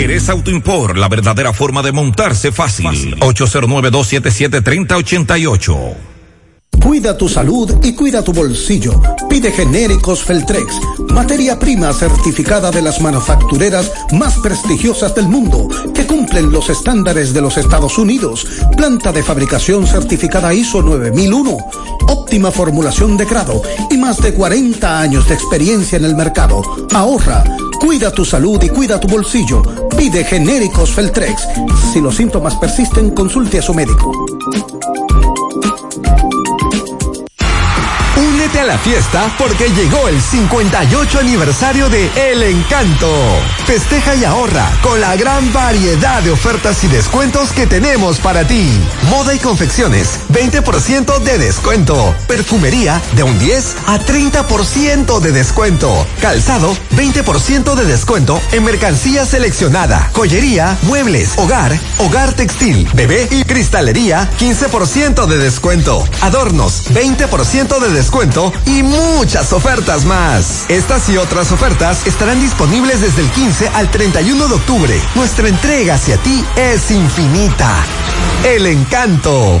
Jerez Auto Import, la verdadera forma de montarse fácil. fácil. 809-277-3088. Cuida tu salud y cuida tu bolsillo. Pide genéricos Feltrex, materia prima certificada de las manufactureras más prestigiosas del mundo, que cumplen los estándares de los Estados Unidos. Planta de fabricación certificada ISO 9001, óptima formulación de grado y más de 40 años de experiencia en el mercado. Ahorra, cuida tu salud y cuida tu bolsillo. Pide genéricos Feltrex. Si los síntomas persisten, consulte a su médico. A la fiesta porque llegó el 58 aniversario de El Encanto. Festeja y ahorra con la gran variedad de ofertas y descuentos que tenemos para ti. Moda y confecciones, 20% de descuento. Perfumería de un 10 a 30% de descuento. Calzado, 20% de descuento en mercancía seleccionada. Joyería, muebles, hogar, hogar textil, bebé y cristalería, 15% de descuento. Adornos, 20% de descuento y muchas ofertas más. Estas y otras ofertas estarán disponibles desde el 15 al 31 de octubre. Nuestra entrega hacia ti es infinita. El encanto.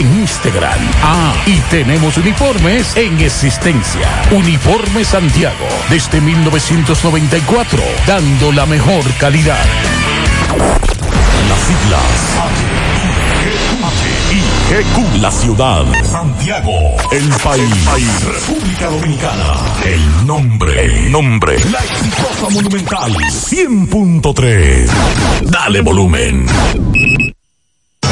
en Instagram. Ah, y tenemos uniformes en existencia. Uniforme Santiago, desde 1994, dando la mejor calidad. Las siglas GQ, la ciudad, Santiago, el país, República Dominicana, el nombre, el nombre, la exitosa monumental, 100.3. Dale volumen.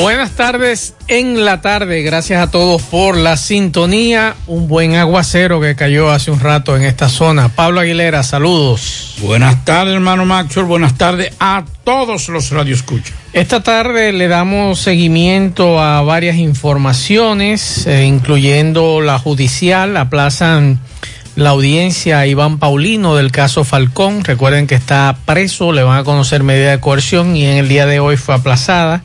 Buenas tardes en la tarde, gracias a todos por la sintonía. Un buen aguacero que cayó hace un rato en esta zona. Pablo Aguilera, saludos. Buenas tardes, hermano Maxwell. Buenas tardes a todos los radioescuchas. Esta tarde le damos seguimiento a varias informaciones, eh, incluyendo la judicial. Aplazan la audiencia a Iván Paulino del caso Falcón. Recuerden que está preso, le van a conocer medida de coerción y en el día de hoy fue aplazada.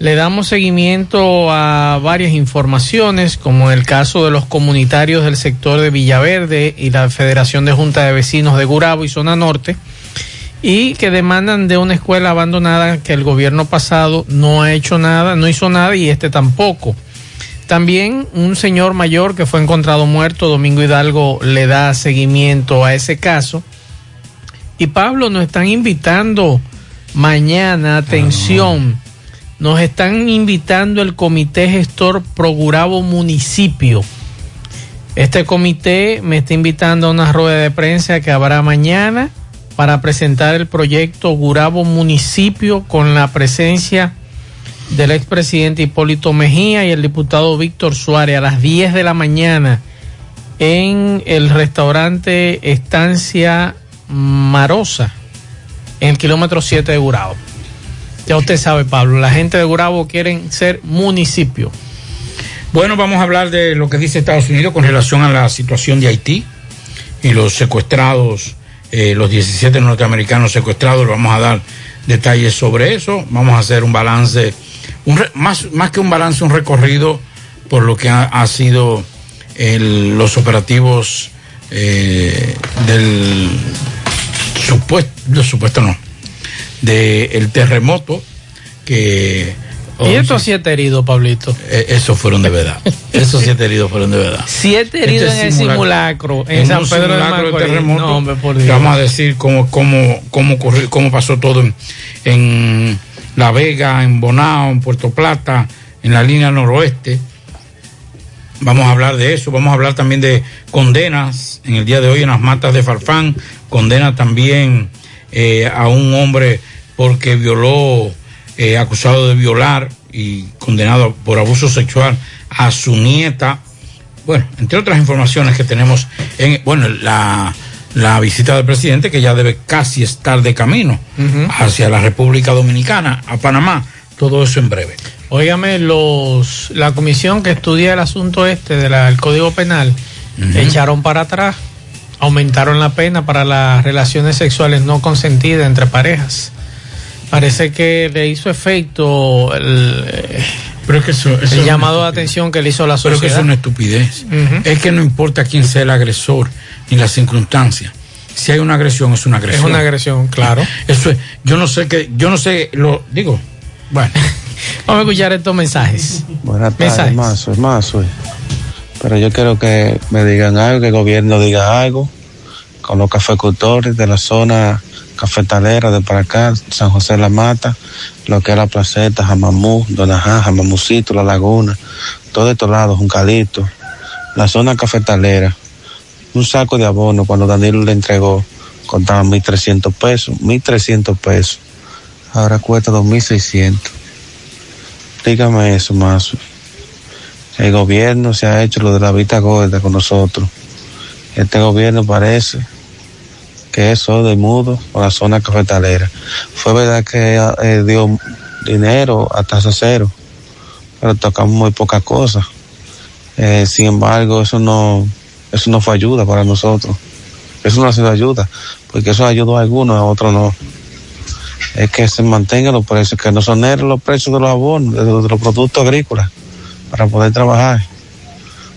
Le damos seguimiento a varias informaciones, como el caso de los comunitarios del sector de Villaverde y la Federación de Junta de Vecinos de Gurabo y Zona Norte, y que demandan de una escuela abandonada que el gobierno pasado no ha hecho nada, no hizo nada y este tampoco. También un señor mayor que fue encontrado muerto, Domingo Hidalgo, le da seguimiento a ese caso. Y Pablo, nos están invitando mañana, atención. Nos están invitando el Comité Gestor Progurabo Municipio. Este comité me está invitando a una rueda de prensa que habrá mañana para presentar el proyecto Gurabo Municipio con la presencia del expresidente Hipólito Mejía y el diputado Víctor Suárez a las 10 de la mañana en el restaurante Estancia Marosa, en el kilómetro 7 de Gurabo. Ya usted sabe, Pablo, la gente de Gurabo quieren ser municipio. Bueno, vamos a hablar de lo que dice Estados Unidos con relación a la situación de Haití y los secuestrados, eh, los 17 norteamericanos secuestrados. Vamos a dar detalles sobre eso. Vamos a hacer un balance, un re, más, más que un balance, un recorrido por lo que ha, sido el, los operativos eh, del supuesto, supuesto no, del el terremoto que... ¿Y estos siete heridos, Pablito? Eh, esos fueron de verdad. Esos siete heridos fueron de verdad. Siete heridos Este en el simulacro, en, en San Pedro de simulacro de Macorís. terremoto. No, hombre, por Dios. Vamos a decir cómo, cómo, cómo, ocurrió- cómo pasó todo en, en La Vega, en Bonao, en Puerto Plata, en la línea noroeste. Vamos a hablar de eso, vamos a hablar también de condenas en el día de hoy en las matas de Farfán, condena también eh, a un hombre porque violó, eh, acusado de violar y condenado por abuso sexual a su nieta. Bueno, entre otras informaciones que tenemos en, bueno, la, la visita del presidente que ya debe casi estar de camino hacia la República Dominicana, a Panamá, todo eso en breve. Óigame, los, la comisión que estudia el asunto este del Código Penal echaron para atrás, aumentaron la pena para las relaciones sexuales no consentidas entre parejas. Parece que le hizo efecto el, pero es que eso, el llamado de atención que le hizo la sociedad. Pero que es una estupidez. Es que no importa quién sea el agresor ni las circunstancias. Si hay una agresión, es una agresión. Es una agresión, claro. Eso es, yo no sé que, yo no sé, lo digo, bueno. Vamos a escuchar estos mensajes. Buenas tardes, Mazo, Mazo. Pero yo quiero que me digan algo, que el gobierno diga algo con los cafecultores de la zona cafetalera de para acá, San José La Mata, lo que es la placeta, Jamamú, Donajá, Jamamucito, La Laguna, todo estos lados, Juncalito, la zona cafetalera. Un saco de abono cuando Danilo le entregó contaba 1.300 pesos, 1.300 pesos. Ahora cuesta 2.600. Dígame eso, más. El gobierno se ha hecho lo de la vista gorda con nosotros. Este gobierno parece que es de mudo con la zona cafetalera. Fue verdad que eh, dio dinero a tasa cero, pero tocamos muy pocas cosas. Eh, sin embargo, eso no, eso no fue ayuda para nosotros. Eso no ha sido ayuda, porque eso ayudó a algunos, a otros no es que se mantengan los precios, que no son los precios de los abonos, de, los productos agrícolas, para poder trabajar.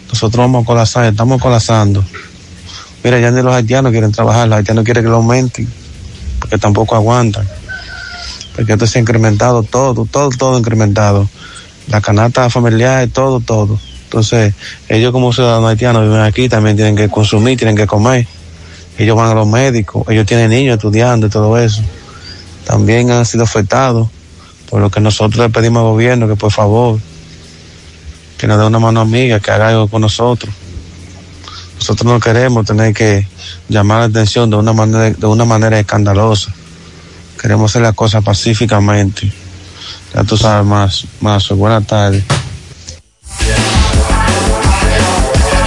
Nosotros vamos a colapsar, estamos colapsando. Mira, ya ni los haitianos quieren trabajar, los haitianos quieren que lo aumenten, porque tampoco aguantan. Porque esto se ha incrementado todo, todo, todo incrementado. La canasta familiar, todo, todo. Entonces, ellos como ciudadanos haitianos viven aquí, también tienen que consumir, tienen que comer. Ellos van a los médicos, ellos tienen niños estudiando y todo eso también han sido afectados, por lo que nosotros le pedimos al gobierno que por favor, que nos dé una mano amiga, que haga algo con nosotros. Nosotros no queremos tener que llamar la atención de una manera, de una manera escandalosa. Queremos hacer las cosas pacíficamente. Ya tú sabes más, más. Buenas tardes.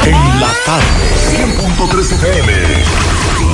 En la tarde, 100.3 FM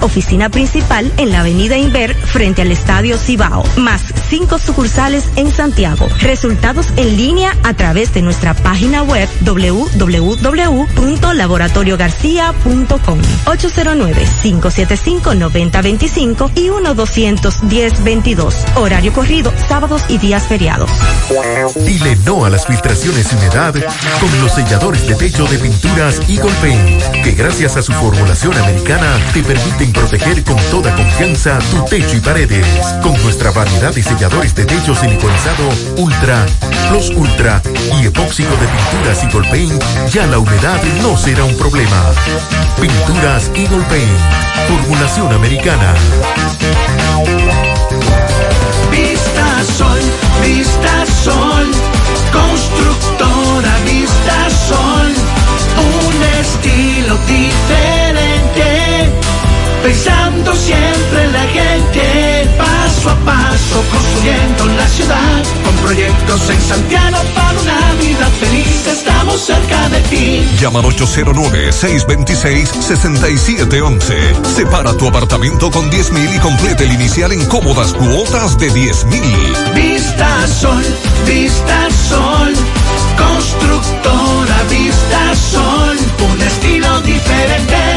Oficina principal en la avenida Inver frente al Estadio Cibao. Más cinco sucursales en Santiago. Resultados en línea a través de nuestra página web www.laboratoriogarcia.com 809-575-9025 y 1-210-22. Horario corrido, sábados y días feriados. Dile no a las filtraciones y humedad con los selladores de techo de pinturas Eagle Paint, que gracias a su formulación americana te permiten proteger con toda confianza tu techo y paredes. Con nuestra variedad de selladores de techo siliconizado Ultra, Plus Ultra y epóxico de pinturas Eagle Paint, ya la humedad no será un problema. Pinturas Eagle Paint, formulación americana. Vista Sol, Vista Sol, constructora Vista Sol, un estilo diferente pensando siempre en la gente, paso a paso construyendo la ciudad, con proyectos en Santiago para una vida feliz, estamos cerca de ti. Llama al 809-626-6711. Separa tu apartamento con 10 mil y complete el inicial en cómodas cuotas de 10 mil. Vista Sol, Vista Sol, constructora Vista Sol.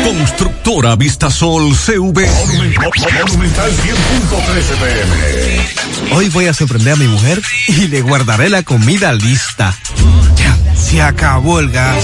Constructora Vista Sol CV. Monumental 100.13 pm. Hoy voy a sorprender a mi mujer y le guardaré la comida lista. Ya Se acabó el gas.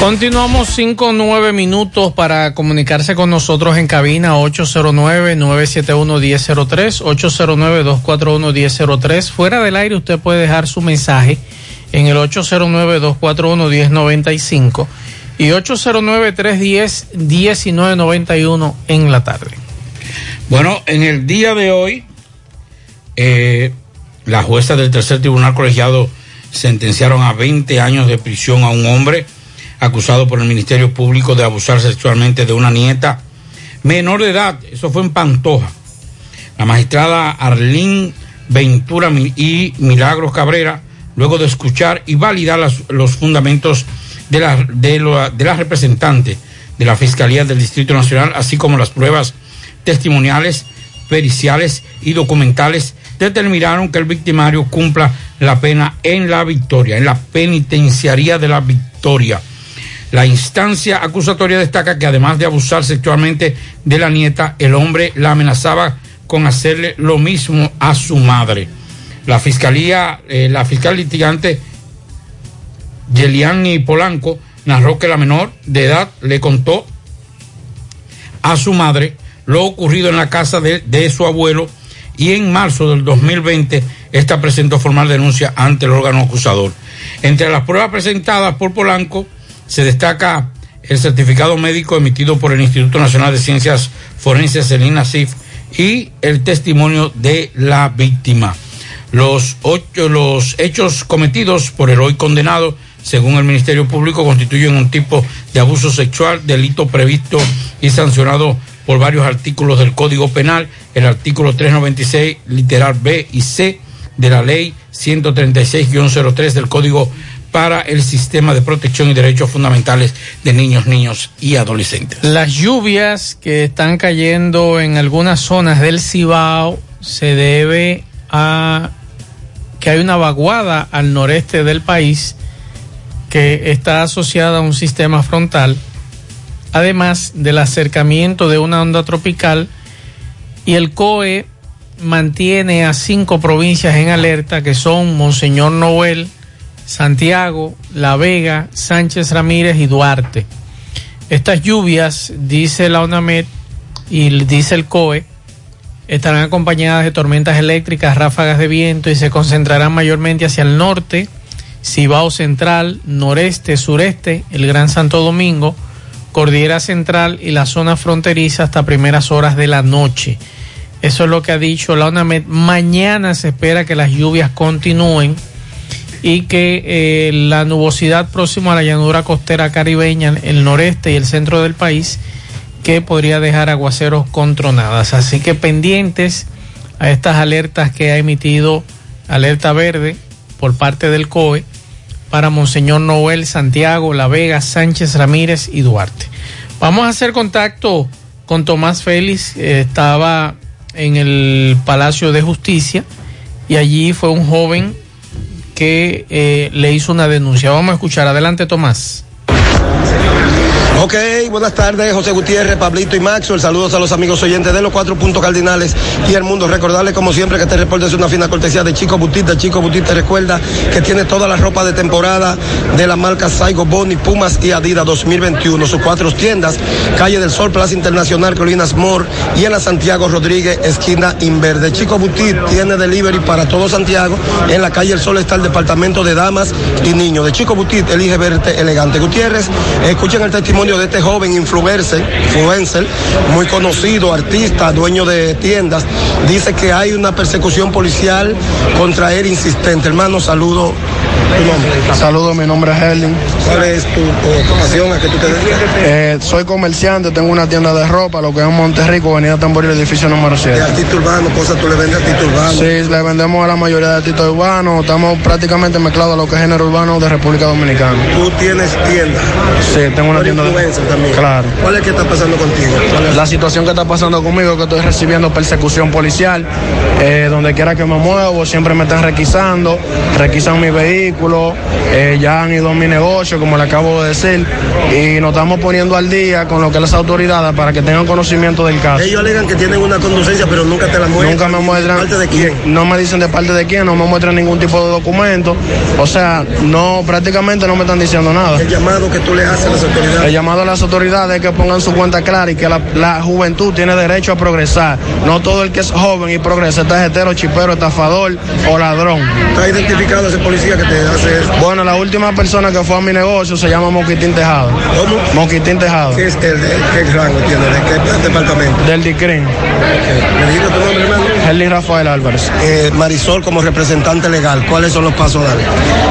Continuamos 5 9 minutos para comunicarse con nosotros en cabina 809-971-1003, 809-241-1003. Fuera del aire usted puede dejar su mensaje en el 809-241-1095 y 809-310-1991 en la tarde. Bueno, en el día de hoy, eh, la jueza del tercer tribunal colegiado sentenciaron a 20 años de prisión a un hombre acusado por el Ministerio Público de abusar sexualmente de una nieta menor de edad. Eso fue en Pantoja. La magistrada Arlín Ventura y Milagros Cabrera, luego de escuchar y validar los fundamentos de la, de, de la representante de la Fiscalía del Distrito Nacional, así como las pruebas testimoniales, periciales y documentales, determinaron que el victimario cumpla la pena en la victoria, en la penitenciaría de la victoria. La instancia acusatoria destaca que además de abusar sexualmente de la nieta, el hombre la amenazaba con hacerle lo mismo a su madre. La fiscalía, eh, la fiscal litigante Yeliani Polanco narró que la menor de edad le contó a su madre lo ocurrido en la casa de, de su abuelo y en marzo del 2020 esta presentó formal denuncia ante el órgano acusador. Entre las pruebas presentadas por Polanco, se destaca el certificado médico emitido por el Instituto Nacional de Ciencias Forenses, el INACIF, y el testimonio de la víctima. Los, ocho, los hechos cometidos por el hoy condenado, según el Ministerio Público, constituyen un tipo de abuso sexual, delito previsto y sancionado por varios artículos del Código Penal, el artículo 396, literal B y C de la ley 136-03 del Código para el sistema de protección y derechos fundamentales de niños, niños y adolescentes. Las lluvias que están cayendo en algunas zonas del Cibao se debe a que hay una vaguada al noreste del país que está asociada a un sistema frontal, además del acercamiento de una onda tropical y el COE mantiene a cinco provincias en alerta que son Monseñor Noel, Santiago, La Vega, Sánchez Ramírez y Duarte. Estas lluvias, dice la ONAMED y dice el COE, estarán acompañadas de tormentas eléctricas, ráfagas de viento y se concentrarán mayormente hacia el norte, Cibao Central, noreste, sureste, el Gran Santo Domingo, Cordillera Central y la zona fronteriza hasta primeras horas de la noche. Eso es lo que ha dicho la ONAMED. Mañana se espera que las lluvias continúen y que eh, la nubosidad próxima a la llanura costera caribeña, el noreste y el centro del país, que podría dejar aguaceros con tronadas. Así que pendientes a estas alertas que ha emitido alerta verde por parte del COE para Monseñor Noel, Santiago, La Vega, Sánchez Ramírez y Duarte. Vamos a hacer contacto con Tomás Félix, eh, estaba en el Palacio de Justicia y allí fue un joven que eh, le hizo una denuncia. Vamos a escuchar. Adelante, Tomás. Ok, buenas tardes, José Gutiérrez, Pablito y Maxwell. Saludos a los amigos oyentes de los cuatro puntos cardinales y el mundo. Recordarles, como siempre, que este reporte es una fina cortesía de Chico Butita. Chico Butita recuerda que tiene toda la ropa de temporada de la marca Saigo, Boni, Pumas y Adidas 2021. Sus cuatro tiendas, Calle del Sol, Plaza Internacional, Colinas Mor y en la Santiago Rodríguez, esquina Inverde. Chico Butit tiene delivery para todo Santiago. En la Calle del Sol está el departamento de damas y niños. De Chico Butit, elige verte elegante. Gutiérrez, escuchen el testimonio de este joven influencer, muy conocido, artista, dueño de tiendas, dice que hay una persecución policial contra él insistente. Hermano, saludo. Saludos, mi nombre es Herling. ¿Cuál es tu ocupación? ¿A qué tú te dedicas? Eh, soy comerciante, tengo una tienda de ropa, lo que es en Monterrico, Avenida Tamboril, edificio número 7. De artista urbano, cosas tú le vendes a artista urbano. Sí, le vendemos a la mayoría de artistas urbanos, estamos prácticamente mezclados a lo que es género urbano de República Dominicana. Tú tienes tienda. Sí, tengo una tienda de también. Claro. ¿Cuál es que está pasando contigo? La situación que está pasando conmigo es que estoy recibiendo persecución policial. eh, donde quiera que me muevo, siempre me están requisando, requisan mi vehículo, eh, ya han ido a mi negocio, como le acabo de decir, y nos estamos poniendo al día con lo que las autoridades para que tengan conocimiento del caso. Ellos alegan que tienen una conducencia, pero nunca te la muestran. Nunca me muestran. ¿Parte de quién? No me dicen de parte de quién, no me muestran ningún tipo de documento. O sea, no, prácticamente no me están diciendo nada. El llamado que tú le haces a las autoridades. El llamado a las autoridades es que pongan su cuenta clara y que la, la juventud tiene derecho a progresar. No todo el que es joven y progresa está hetero, chipero, estafador o ladrón. ¿Está identificado ese policía que te? Bueno, la última persona que fue a mi negocio se llama Moquitín Tejado. ¿Cómo? Moquitín Tejado. ¿Qué es el de qué rango tiene? ¿De qué departamento? Del DICRIN. ¿Me dijiste tu nombre, hermano? Henry Rafael Álvarez. Eh, Marisol, como representante legal, ¿cuáles son los pasos a dar?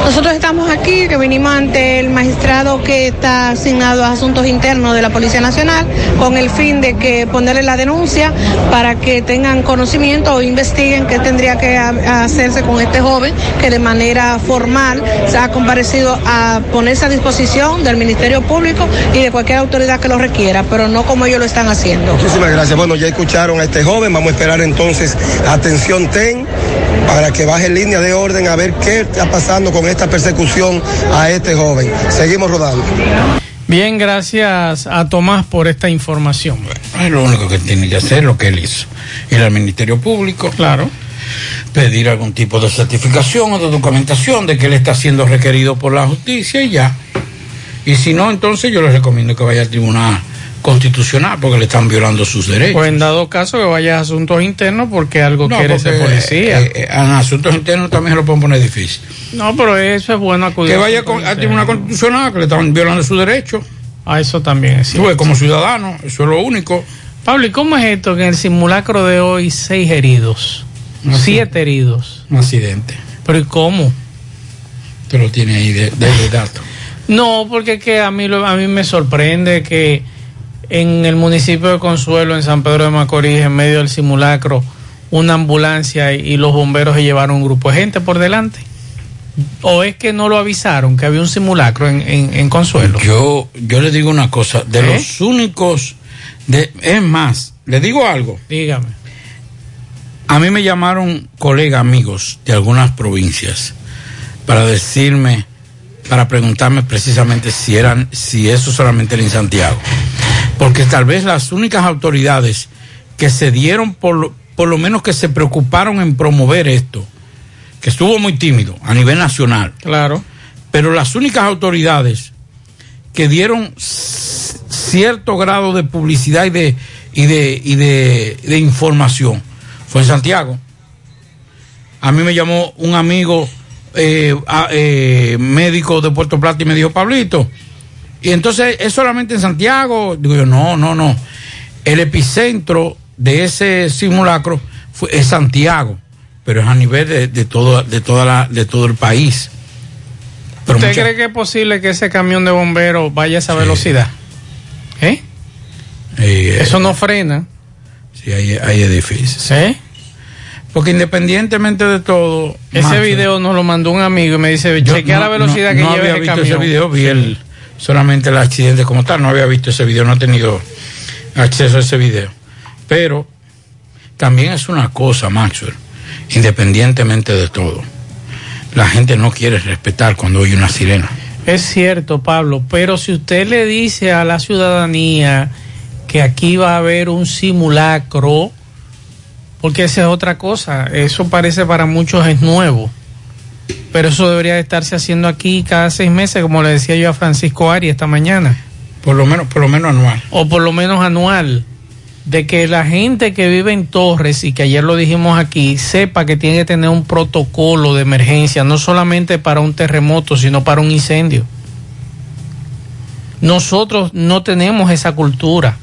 Nosotros estamos aquí, que vinimos ante el magistrado que está asignado a asuntos internos de la Policía Nacional, con el fin de que ponerle la denuncia para que tengan conocimiento o investiguen qué tendría que ha- hacerse con este joven que de manera formal se ha comparecido a ponerse a disposición del Ministerio Público y de cualquier autoridad que lo requiera, pero no como ellos lo están haciendo. Muchísimas gracias. Bueno, ya escucharon a este joven. Vamos a esperar entonces, atención, TEN, para que baje línea de orden a ver qué está pasando con esta persecución a este joven. Seguimos rodando. Bien, gracias a Tomás por esta información. Es lo único que tiene que hacer, lo que él hizo. Ir al Ministerio Público. Claro. Pedir algún tipo de certificación o de documentación de que él está siendo requerido por la justicia y ya. Y si no, entonces yo le recomiendo que vaya al Tribunal Constitucional porque le están violando sus derechos. Pues en dado caso que vaya a asuntos internos porque algo No, quiere ser policía. eh, eh, en asuntos internos también se lo pueden poner difícil. no, pero eso es bueno acudir. Que a vaya con- al internos. Tribunal Constitucional que le están violando sus derechos. Ah, eso también es Tú ves, como ciudadano, eso es lo único. Pablo, ¿y cómo es esto que en el simulacro de hoy seis heridos? Siete heridos. Un accidente. ¿Pero y cómo? Te lo tiene ahí de, de- dato. No, porque es que a mí, a mí me sorprende que en el municipio de Consuelo, en San Pedro de Macorís, en medio del simulacro, una ambulancia y, y los bomberos se llevaron un grupo de gente por delante. ¿O es que no lo avisaron que había un simulacro en, en- en Consuelo? Yo, yo le digo una cosa, de ¿Eh? los únicos, de, es más, le digo algo. Dígame. A mí me llamaron colegas amigos de algunas provincias para decirme, para preguntarme precisamente si eran, si eso solamente era en Santiago. Porque tal vez las únicas autoridades que se dieron por lo, por lo menos que se preocuparon en promover esto, que estuvo muy tímido a nivel nacional. Claro. Pero las únicas autoridades que dieron cierto grado de publicidad y de, y de, y de, de información fue en Santiago. A mí me llamó un amigo eh, a- eh, médico de Puerto Plata y me dijo, Pablito, y entonces es solamente en Santiago. Digo yo, no, no, no. El epicentro de ese simulacro fue, es Santiago, pero es a nivel de, de todo, de, toda la, de todo el país. Pero ¿Usted mucha- cree que es posible que ese camión de bomberos vaya a esa velocidad? ¿Eh? Eh, Eso no frena. Sí, hay, hay edificios. ¿Sí? Porque independientemente de todo. Ese video nos lo mandó un amigo y me dice, chequea no- la velocidad no- que no lleva camión. ese video, vi el, solamente el accidente como tal, no había visto ese video, no he tenido acceso a ese video. Pero también es una cosa, Maxwell, independientemente de todo. La gente no quiere respetar cuando oye una sirena. Es cierto, Pablo, pero si usted le dice a la ciudadanía que aquí va a haber un simulacro, porque esa es otra cosa, eso parece para muchos es nuevo, pero eso debería de estarse haciendo aquí cada seis meses, como le decía yo a Francisco Ari esta mañana. Por lo menos, por lo menos anual. O por lo menos anual, de que la gente que vive en Torres, y que ayer lo dijimos aquí, sepa que tiene que tener un protocolo de emergencia, no solamente para un terremoto, sino para un incendio. Nosotros no tenemos esa cultura.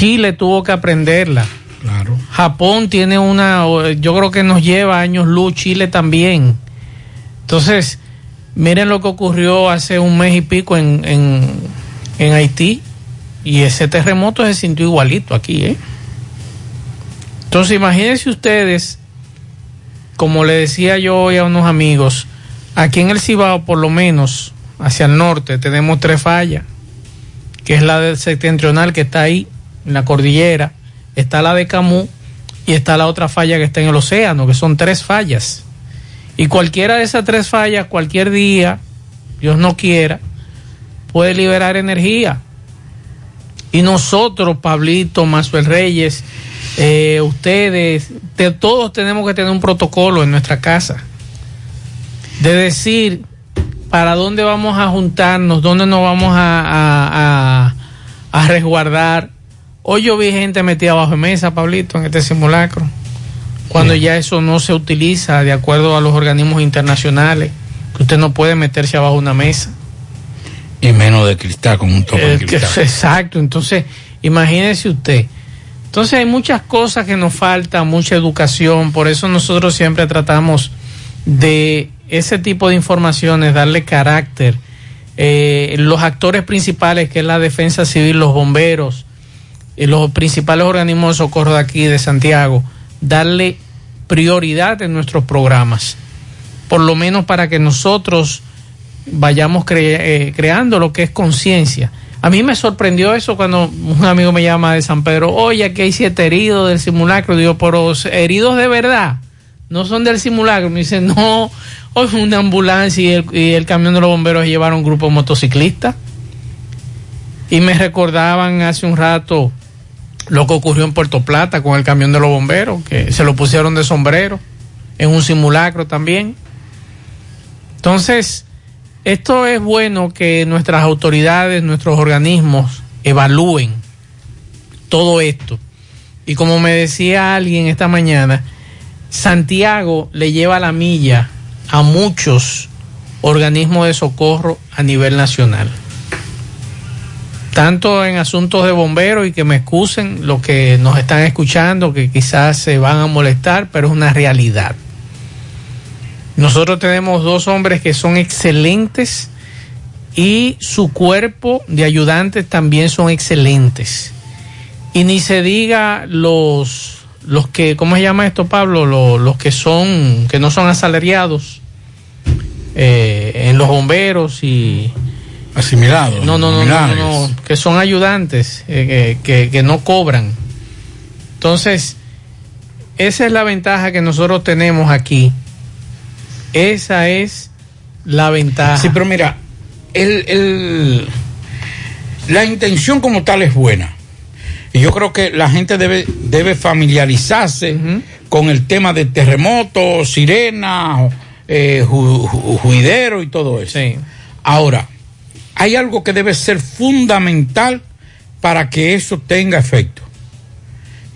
Chile tuvo que aprenderla. Claro. Japón tiene una, yo creo que nos lleva años luz, Chile también. Entonces, miren lo que ocurrió hace un mes y pico en, en, en Haití. Y ese terremoto se sintió igualito aquí, ¿eh? Entonces, imagínense ustedes, como le decía yo hoy a unos amigos, aquí en el Cibao, por lo menos, hacia el norte, tenemos tres fallas, que es la del septentrional que está ahí, en la cordillera, está la de Camus y está la otra falla que está en el océano, que son tres fallas. Y cualquiera de esas tres fallas, cualquier día, Dios no quiera, puede liberar energía. Y nosotros, Pablito, Mazuel Reyes, eh, ustedes, te- todos tenemos que tener un protocolo en nuestra casa. De decir para dónde vamos a juntarnos, dónde nos vamos a- a resguardar. Hoy yo vi gente metida bajo mesa, Pablito, en este simulacro. Cuando ya eso no se utiliza de acuerdo a los organismos internacionales, que usted no puede meterse abajo una mesa. Y menos de cristal, con un tope de que- cristal. exacto, entonces imagínese usted. Entonces hay muchas cosas que nos faltan, mucha educación, por eso nosotros siempre tratamos de ese tipo de informaciones, darle carácter. Eh, los actores principales, que es la defensa civil, los bomberos, los principales organismos de socorro de aquí, de Santiago, darle prioridad en nuestros programas, por lo menos para que nosotros vayamos eh, creando lo que es conciencia. A mí me sorprendió eso cuando un amigo me llama de San Pedro, oye, aquí hay siete heridos del simulacro. Digo, pero heridos de verdad, no son del simulacro. Me dice, no, hoy fue una ambulancia y el, y el camión de los bomberos llevaron un grupo de motociclistas. Y me recordaban hace un rato lo que ocurrió en Puerto Plata con el camión de los bomberos, que se lo pusieron de sombrero, en un simulacro también. Entonces, esto es bueno que nuestras autoridades, nuestros organismos evalúen todo esto. Y como me decía alguien esta mañana, Santiago le lleva la milla a muchos organismos de socorro a nivel nacional. Tanto en asuntos de bomberos y que me excusen los que nos están escuchando, que quizás se van a molestar, pero es una realidad. Nosotros tenemos dos hombres que son excelentes y su cuerpo de ayudantes también son excelentes. Y ni se diga los, los que, ¿cómo se llama esto, Pablo? Los, los que son, que no son asalariados eh, en los bomberos y... Asimilados. No, no, no, que son ayudantes, eh, que, que- que no cobran. Entonces, esa es la ventaja que nosotros tenemos aquí. Esa es la ventaja. Sí, pero mira, el, el- la intención como tal es buena. Y yo creo que la gente debe, debe familiarizarse con el tema de terremotos, sirena, eh, ju- ju- juidero y todo eso. Ahora, hay algo que debe ser fundamental para que eso tenga efecto.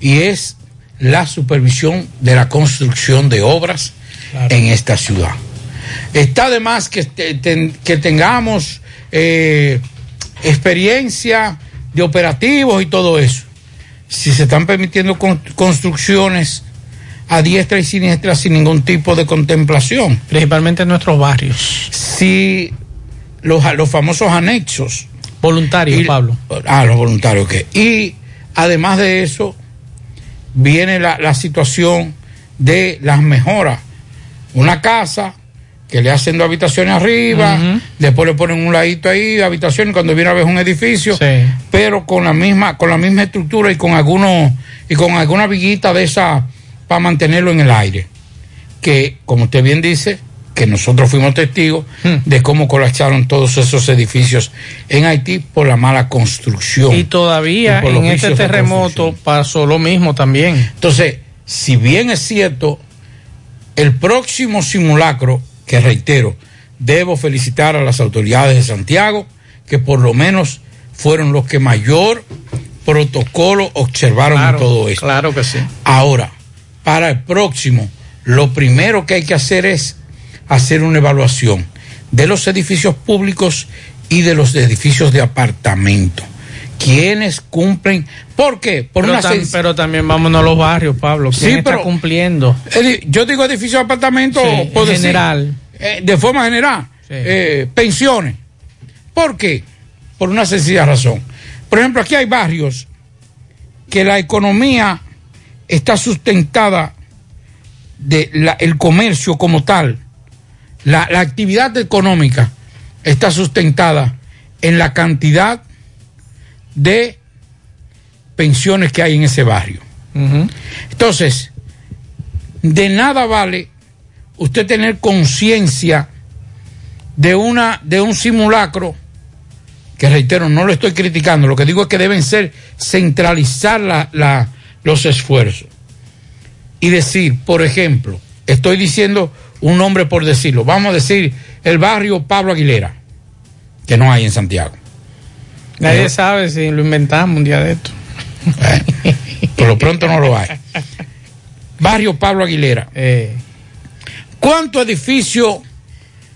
Y es la supervisión de la construcción de obras en esta ciudad. Está de más que, te- ten- que tengamos eh, experiencia de operativos y todo eso. Si se están permitiendo con- construcciones a diestra y siniestra sin ningún tipo de contemplación. Principalmente en nuestros barrios. Si los, los famosos anexos. Voluntarios, Pablo. Ah, los voluntarios, ok. Y además de eso, viene la, la situación de las mejoras. Una casa que le hacen dos habitaciones arriba, después le ponen un ladito ahí, habitación, cuando viene a ver un edificio, pero con la misma, con la misma estructura y con algunos, y con alguna viguita de esa para mantenerlo en el aire. Que, como usted bien dice, que nosotros fuimos testigos de cómo colapsaron todos esos edificios en Haití por la mala construcción. Y todavía en este terremoto pasó lo mismo también. Entonces, si bien es cierto, el próximo simulacro, que reitero, debo felicitar a las autoridades de Santiago, que por lo menos fueron los que mayor protocolo observaron en todo esto. Claro que sí. Ahora, para el próximo, lo primero que hay que hacer es hacer una evaluación de los edificios públicos y de los edificios de apartamento. ¿Quiénes cumplen? ¿Por qué? Por pero, una tam- pero también vámonos a los barrios, Pablo. ¿Quién Sí, está pero- cumpliendo? Yo digo edificios de apartamento Sí, en decir, general. eh, de forma general, eh, pensiones. ¿Por qué? Por una sencilla razón. Por ejemplo, aquí hay barrios que la economía está sustentada de la- el comercio como tal, la, la actividad económica está sustentada en la cantidad de pensiones que hay en ese barrio. Entonces, de nada vale usted tener conciencia de una de un simulacro que reitero no lo estoy criticando lo que digo es que deben ser centralizar la- la- los esfuerzos y decir por ejemplo estoy diciendo un nombre por decirlo vamos a decir el barrio Pablo Aguilera que no hay en Santiago Nadie Eh, sabe si lo inventamos un día de esto. por lo pronto no lo hay barrio Pablo Aguilera Eh. ¿Cuántos edificios,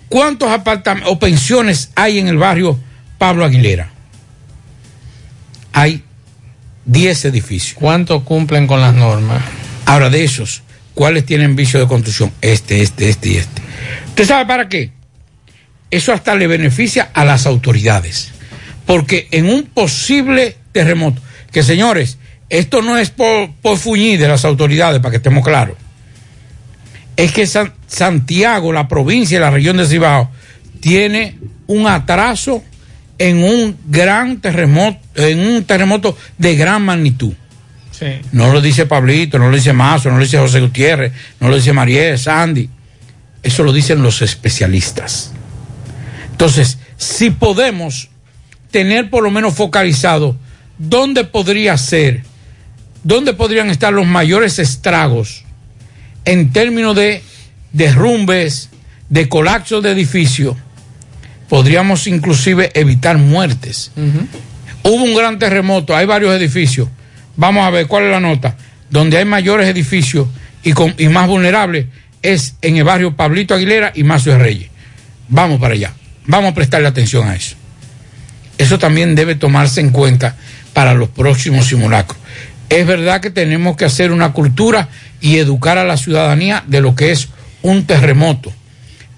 cuántos apartamentos o pensiones hay en el barrio Pablo Aguilera? Hay 10 edificios. ¿Cuántos cumplen con las normas? Ahora, de esos, ¿cuáles tienen vicio de construcción? Este, este, este y este. ¿Usted sabe para qué? Eso hasta le beneficia a las autoridades. Porque en un posible terremoto, que señores, esto no es por, por fuñir de las autoridades, para que estemos claros. Es que San- Santiago, la provincia y la región de Cibao, tiene un atraso en un gran terremoto, en un terremoto de gran magnitud. Sí. No lo dice Pablito, no lo dice Mazo, no lo dice José Gutiérrez, no lo dice Mariel, Sandy. Eso lo dicen los especialistas. Entonces, si podemos tener por lo menos focalizado dónde podría ser, dónde podrían estar los mayores estragos en términos de derrumbes, de colapso de edificios, podríamos inclusive evitar muertes. Hubo un gran terremoto, hay varios edificios. Vamos a ver cuál es la nota. Donde hay mayores edificios y, más vulnerables es en el barrio Pablito Aguilera y Mazo de Reyes. Vamos para allá. Vamos a prestarle atención a eso. Eso también debe tomarse en cuenta para los próximos simulacros. Es verdad que tenemos que hacer una cultura y educar a la ciudadanía de lo que es un terremoto,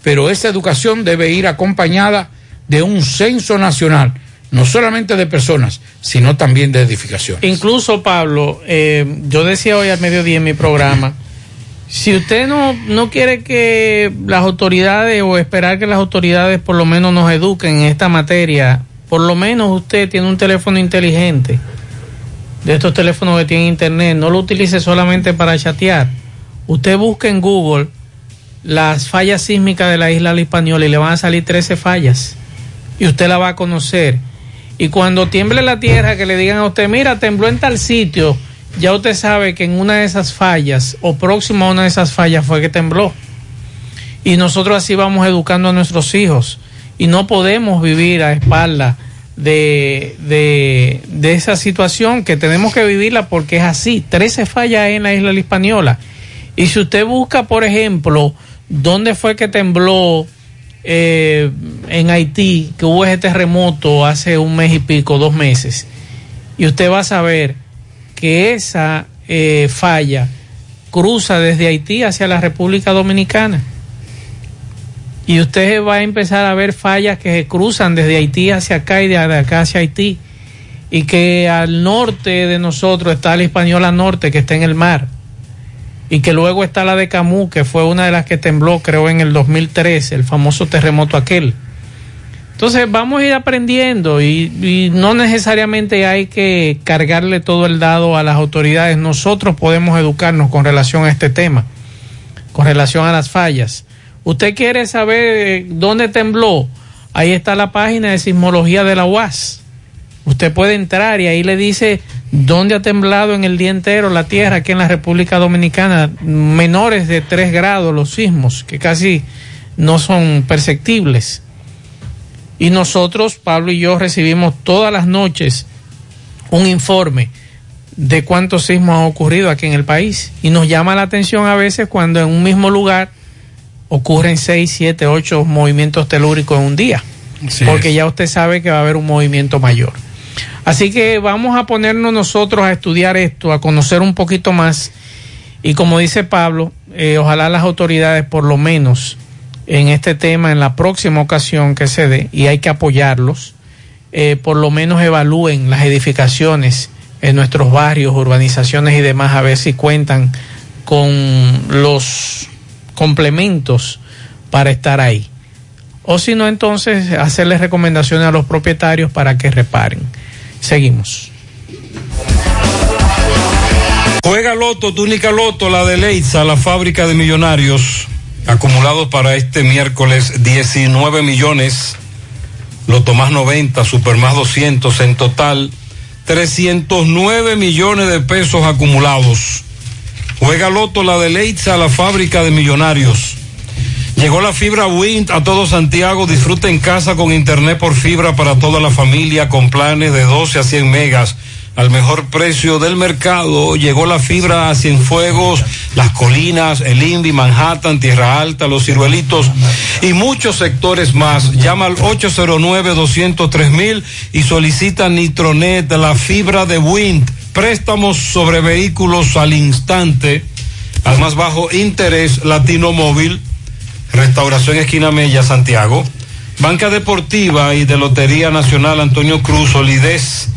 pero esa educación debe ir acompañada de un censo nacional, no solamente de personas, sino también de edificaciones. Incluso, Pablo, eh, yo decía hoy al mediodía en mi programa, si usted no, no quiere que las autoridades o esperar que las autoridades por lo menos nos eduquen en esta materia, por lo menos usted tiene un teléfono inteligente, de estos teléfonos que tienen internet, no lo utilice solamente para chatear. Usted busque en Google las fallas sísmicas de la isla de la Hispaniola y le van a salir 13 fallas y usted la va a conocer. Y cuando tiemble la tierra, que le digan a usted, mira, tembló en tal sitio, ya usted sabe que en una de esas fallas o próximo a una de esas fallas fue que tembló. Y nosotros así vamos educando a nuestros hijos. Y no podemos vivir a espalda de, de, de esa situación que tenemos que vivirla porque es así. 13 fallas en la isla de la Hispaniola. Y si usted busca, por ejemplo, dónde fue que tembló eh, en Haití, que hubo ese terremoto hace un mes y pico, dos meses, y usted va a saber que esa eh, falla cruza desde Haití hacia la República Dominicana. Y usted va a empezar a ver fallas que se cruzan desde Haití hacia acá y de acá hacia Haití. Y que al norte de nosotros está la Hispaniola Norte, que está en el mar. Y que luego está la de Camus, que fue una de las que tembló, creo, en el 2003, el famoso terremoto aquel. Entonces vamos a ir aprendiendo y, y, no necesariamente hay que cargarle todo el dado a las autoridades. Nosotros podemos educarnos con relación a este tema, con relación a las fallas. ¿Usted quiere saber dónde tembló? Ahí está la página de sismología de la UAS. Usted puede entrar y ahí le dice dónde ha temblado en el día entero la tierra aquí en la República Dominicana, menores de 3 grados los sismos, que casi no son perceptibles. Y nosotros, Pablo y yo, recibimos todas las noches un informe de cuántos sismos han ocurrido aquí en el país. Y nos llama la atención a veces cuando en un mismo lugar ocurren 6, 7, 8 movimientos telúricos en un día. Porque es. ya usted sabe que va a haber un movimiento mayor. Así que vamos a ponernos nosotros a estudiar esto, a conocer un poquito más. Y como dice Pablo, eh, ojalá las autoridades por lo menos en este tema en la próxima ocasión que se dé, y hay que apoyarlos, eh, por lo menos evalúen las edificaciones en nuestros barrios, urbanizaciones y demás, a ver si cuentan con los complementos para estar ahí. O si no, entonces hacerles recomendaciones a los propietarios para que reparen. Seguimos. Juega Loto, túnica Loto, la de Leitza, la fábrica de millonarios, acumulados para este miércoles 19 millones, Loto más 90, Super más 200, en total 309 millones de pesos acumulados. Juega Loto, la de Leitza, la fábrica de millonarios. Llegó la fibra Wind a todo Santiago. Disfruta en casa con internet por fibra para toda la familia con planes de 12 a 100 megas al mejor precio del mercado. Llegó la fibra a Cienfuegos, Las Colinas, El Indy, Manhattan, Tierra Alta, Los Ciruelitos y muchos sectores más. Llama al 809-203 mil y solicita Nitronet, la fibra de Wind. Préstamos sobre vehículos al instante, al más bajo interés, Latino Móvil Restauración Esquina Mella, Santiago. Banca Deportiva y de Lotería Nacional Antonio Cruz, solidez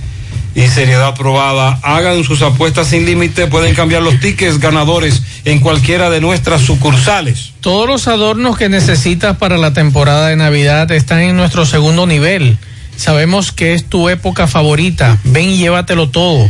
y seriedad aprobada. Hagan sus apuestas sin límite, pueden cambiar los tickets ganadores en cualquiera de nuestras sucursales. Todos los adornos que necesitas para la temporada de Navidad están en nuestro segundo nivel. Sabemos que es tu época favorita. Ven y llévatelo todo.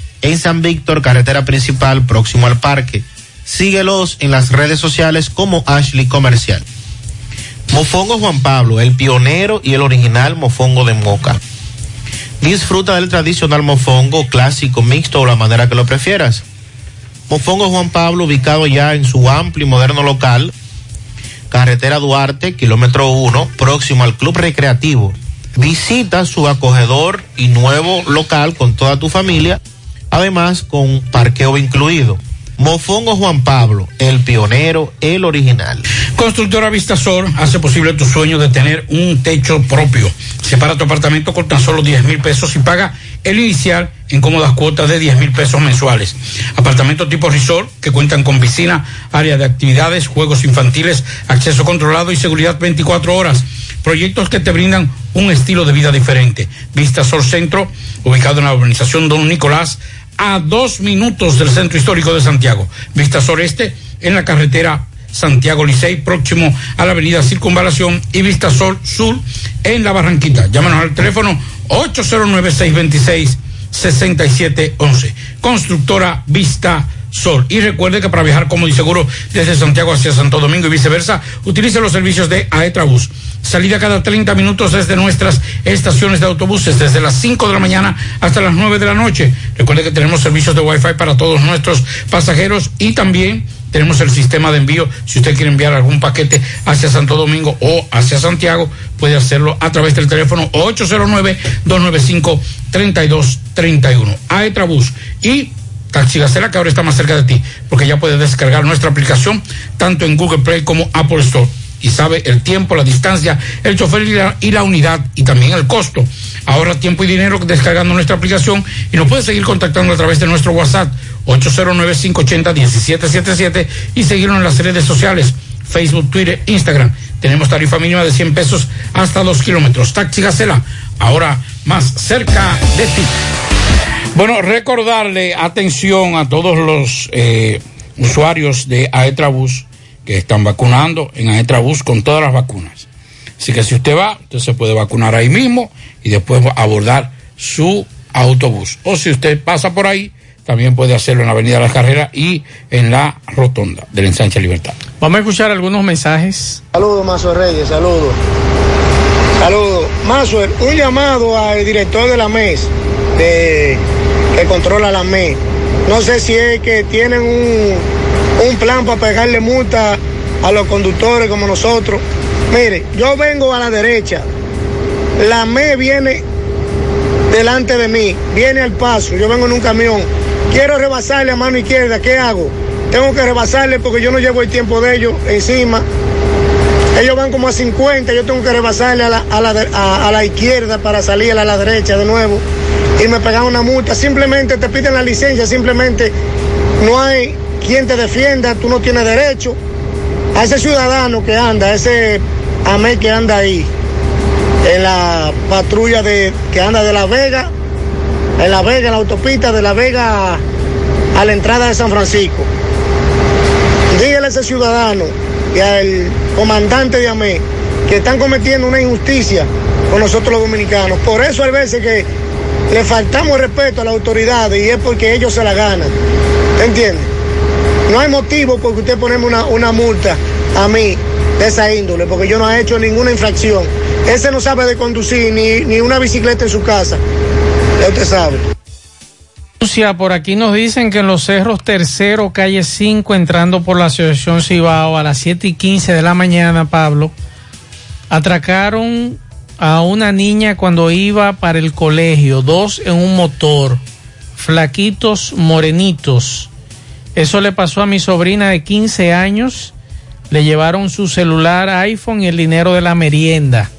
en San Víctor, carretera principal, próximo al parque. Síguelos en las redes sociales como Ashley Comercial. Mofongo Juan Pablo, el pionero y el original mofongo de Moca. Disfruta del tradicional mofongo clásico, mixto o la manera que lo prefieras. Mofongo Juan Pablo, ubicado ya en su amplio y moderno local, carretera Duarte, kilómetro 1, próximo al Club Recreativo. Visita su acogedor y nuevo local con toda tu familia además con parqueo incluido. Mofongo Juan Pablo, el pionero, el original. Constructora Vistasol hace posible tu sueño de tener un techo propio. Separa tu apartamento con tan solo 10 mil pesos y paga el inicial en cómodas cuotas de 10 mil pesos mensuales. Apartamentos tipo resort que cuentan con piscina, área de actividades, juegos infantiles, acceso controlado y seguridad 24 horas. Proyectos que te brindan un estilo de vida diferente. Vistasol Centro, ubicado en la urbanización Don Nicolás, a dos minutos del centro histórico de Santiago. Vista Sureste en la carretera Santiago Licey, próximo a la avenida Circunvalación y Vista Sol Sur en la Barranquita. Llámanos al teléfono 809-626-6711. Constructora Vista Sol. Y recuerde que para viajar cómodo y seguro desde Santiago hacia Santo Domingo y viceversa, utilice los servicios de Aetrabús. Salida cada 30 minutos desde nuestras estaciones de autobuses, desde las 5 de la mañana hasta las 9 de la noche. Recuerde que tenemos servicios de Wi-Fi para todos nuestros pasajeros y también tenemos el sistema de envío. Si usted quiere enviar algún paquete hacia Santo Domingo o hacia Santiago, puede hacerlo a través del teléfono 809-295-3231. Aetrabús. Y Taxi Gacela, que ahora está más cerca de ti, porque ya puedes descargar nuestra aplicación tanto en Google Play como Apple Store. Y sabe el tiempo, la distancia, el chofer y la, unidad y también el costo. Ahorra tiempo y dinero descargando nuestra aplicación y nos puedes seguir contactando a través de nuestro WhatsApp 809-580-1777 y seguirnos en las redes sociales, Facebook, Twitter, Instagram. Tenemos tarifa mínima de 100 pesos hasta 2 kilómetros. Taxi Gacela, ahora más cerca de ti. Bueno, recordarle atención a todos los eh, usuarios de Aetrabús que están vacunando en Aetrabús con todas las vacunas. Así que si usted va, usted se puede vacunar ahí mismo y después abordar su autobús. O si usted pasa por ahí, también puede hacerlo en la Avenida de las Carreras y en la Rotonda del Ensanche Libertad. Vamos a escuchar algunos mensajes. Saludos, Mazo Reyes, saludos. Saludos. Mazo, un llamado al director de la MES, que controla la MES. No sé si es que tienen un, un plan para pegarle multa a los conductores como nosotros. Mire, yo vengo a la derecha, la MES viene delante de mí, viene al paso, yo vengo en un camión, quiero rebasarle a mano izquierda, ¿qué hago? Tengo que rebasarle porque yo no llevo el tiempo de ellos encima. Ellos van como a 50, yo tengo que rebasarle a la, a la, a, la izquierda para salir a la derecha de nuevo y me pegan una multa. Simplemente te piden la licencia, simplemente no hay quien te defienda, tú no tienes derecho. A ese ciudadano que anda, a ese AME que anda ahí, en la patrulla de, que anda de La Vega, en La Vega, en la autopista de La Vega a la entrada de San Francisco. Dígale a ese ciudadano y al comandante de AME que están cometiendo una injusticia con nosotros los dominicanos. Por eso hay veces que le faltamos respeto a las autoridades y es porque ellos se la ganan. ¿Entiende? No hay motivo por que usted poneme una, una multa a mí de esa índole, porque yo no he hecho ninguna infracción. Ese no sabe de conducir ni, ni una bicicleta en su casa. Ya usted sabe. Por aquí nos dicen que en los cerros tercero, calle 5, entrando por la Asociación Cibao a las 7 y 15 de la mañana, Pablo, atracaron a una niña cuando iba para el colegio, dos en un motor, flaquitos, morenitos. Eso le pasó a mi sobrina de 15 años. Le llevaron su celular, iPhone y el dinero de la merienda.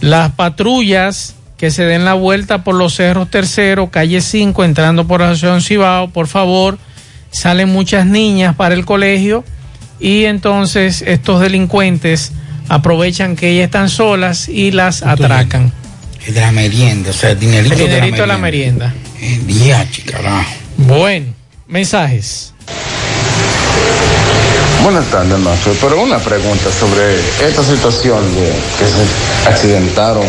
Las patrullas que se den la vuelta por los cerros tercero, calle 5, entrando por la Asociación Cibao, por favor, salen muchas niñas para el colegio y entonces estos delincuentes aprovechan que ellas están solas y las atracan. El de la merienda, o sea, el dinerito, el dinerito de la merienda. El día, carajo. Bueno, mensajes. Buenas tardes, Mazo. Pero una pregunta sobre esta situación de que se accidentaron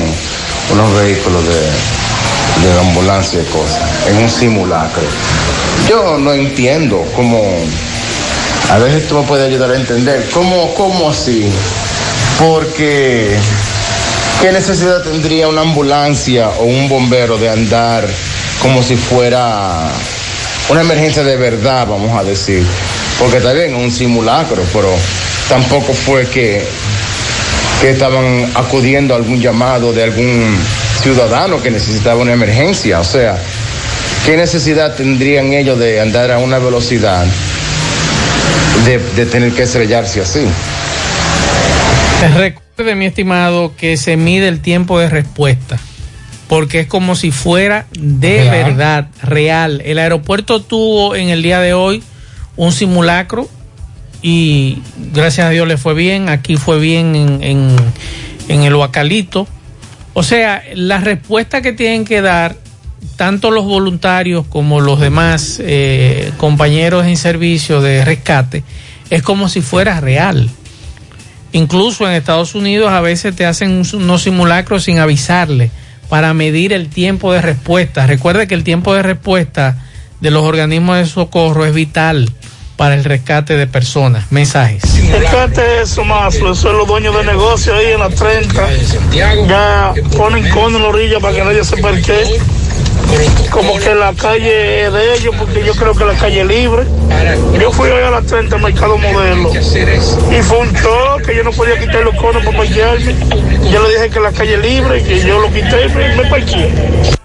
unos vehículos de, de ambulancia y cosas en un simulacro. Yo no entiendo cómo, a veces tú me puedes ayudar a entender, cómo, cómo así, porque ¿qué necesidad tendría una ambulancia o un bombero de andar como si fuera una emergencia de verdad, vamos a decir? Porque está bien, un simulacro, pero tampoco fue que que estaban acudiendo a algún llamado de algún ciudadano que necesitaba una emergencia. O sea, ¿qué necesidad tendrían ellos de andar a una velocidad de, de tener que estrellarse así? Recuerde, mi estimado, que se mide el tiempo de respuesta, porque es como si fuera de real. verdad, real. El aeropuerto tuvo en el día de hoy un simulacro y gracias a Dios le fue bien, aquí fue bien en, en, en el Huacalito. O sea, la respuesta que tienen que dar tanto los voluntarios como los demás eh, compañeros en servicio de rescate es como si fuera real. Incluso en Estados Unidos a veces te hacen unos simulacros sin avisarle para medir el tiempo de respuesta. Recuerde que el tiempo de respuesta de los organismos de socorro es vital para el rescate de personas. Mensajes. Rescate eso más, eso es los dueños de negocio ahí en la 30. Ya ponen cono en la orilla para que nadie se parquee. Como que la calle es de ellos, porque yo creo que la calle es libre. Yo fui hoy a la 30 Mercado Modelo y fue un toque, yo no podía quitar los conos para parquearme. Yo le dije que la calle es libre, que yo lo quité y me parqué.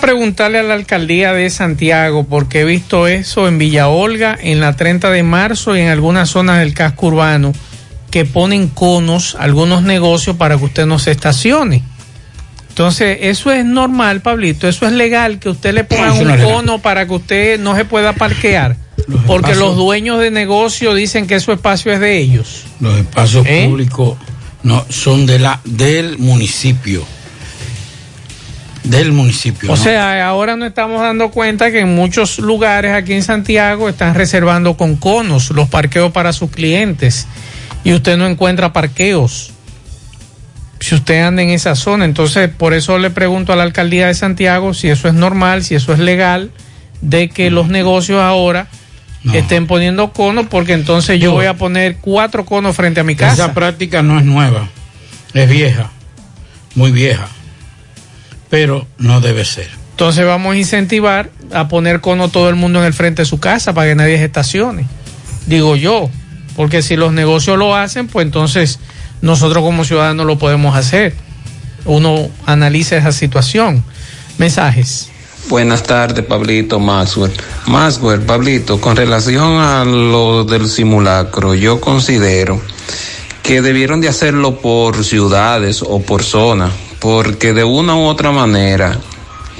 Preguntarle a la alcaldía de Santiago porque he visto eso en Villa Olga, en la 30 de marzo y en algunas zonas del casco urbano que ponen conos, algunos negocios para que usted no se estacione. Entonces, eso es normal, Pablito, eso es legal que usted le ponga un no cono para que usted no se pueda parquear. Porque espacios- los dueños de negocio dicen que su espacio es de ellos. Los espacios ¿Eh? públicos no son de la del municipio. Del municipio. O ¿no? sea, ahora nos estamos dando cuenta que en muchos lugares aquí en Santiago están reservando con conos los parqueos para sus clientes y usted no encuentra parqueos. Si usted anda en esa zona, entonces por eso le pregunto a la alcaldía de Santiago si eso es normal, si eso es legal, de que los negocios ahora estén poniendo conos, porque entonces yo voy a poner cuatro conos frente a mi casa. Esa práctica no es nueva, es vieja, muy vieja, pero no debe ser. Entonces vamos a incentivar a poner cono todo el mundo en el frente de su casa para que nadie se estacione. Digo yo, porque si los negocios lo hacen, pues entonces nosotros como ciudadanos lo podemos hacer. Uno analiza esa situación. Mensajes. Buenas tardes, Pablito Maxwell. Maxwell, Pablito, con relación a lo del simulacro, yo considero que debieron de hacerlo por ciudades o por zona, porque de una u otra manera,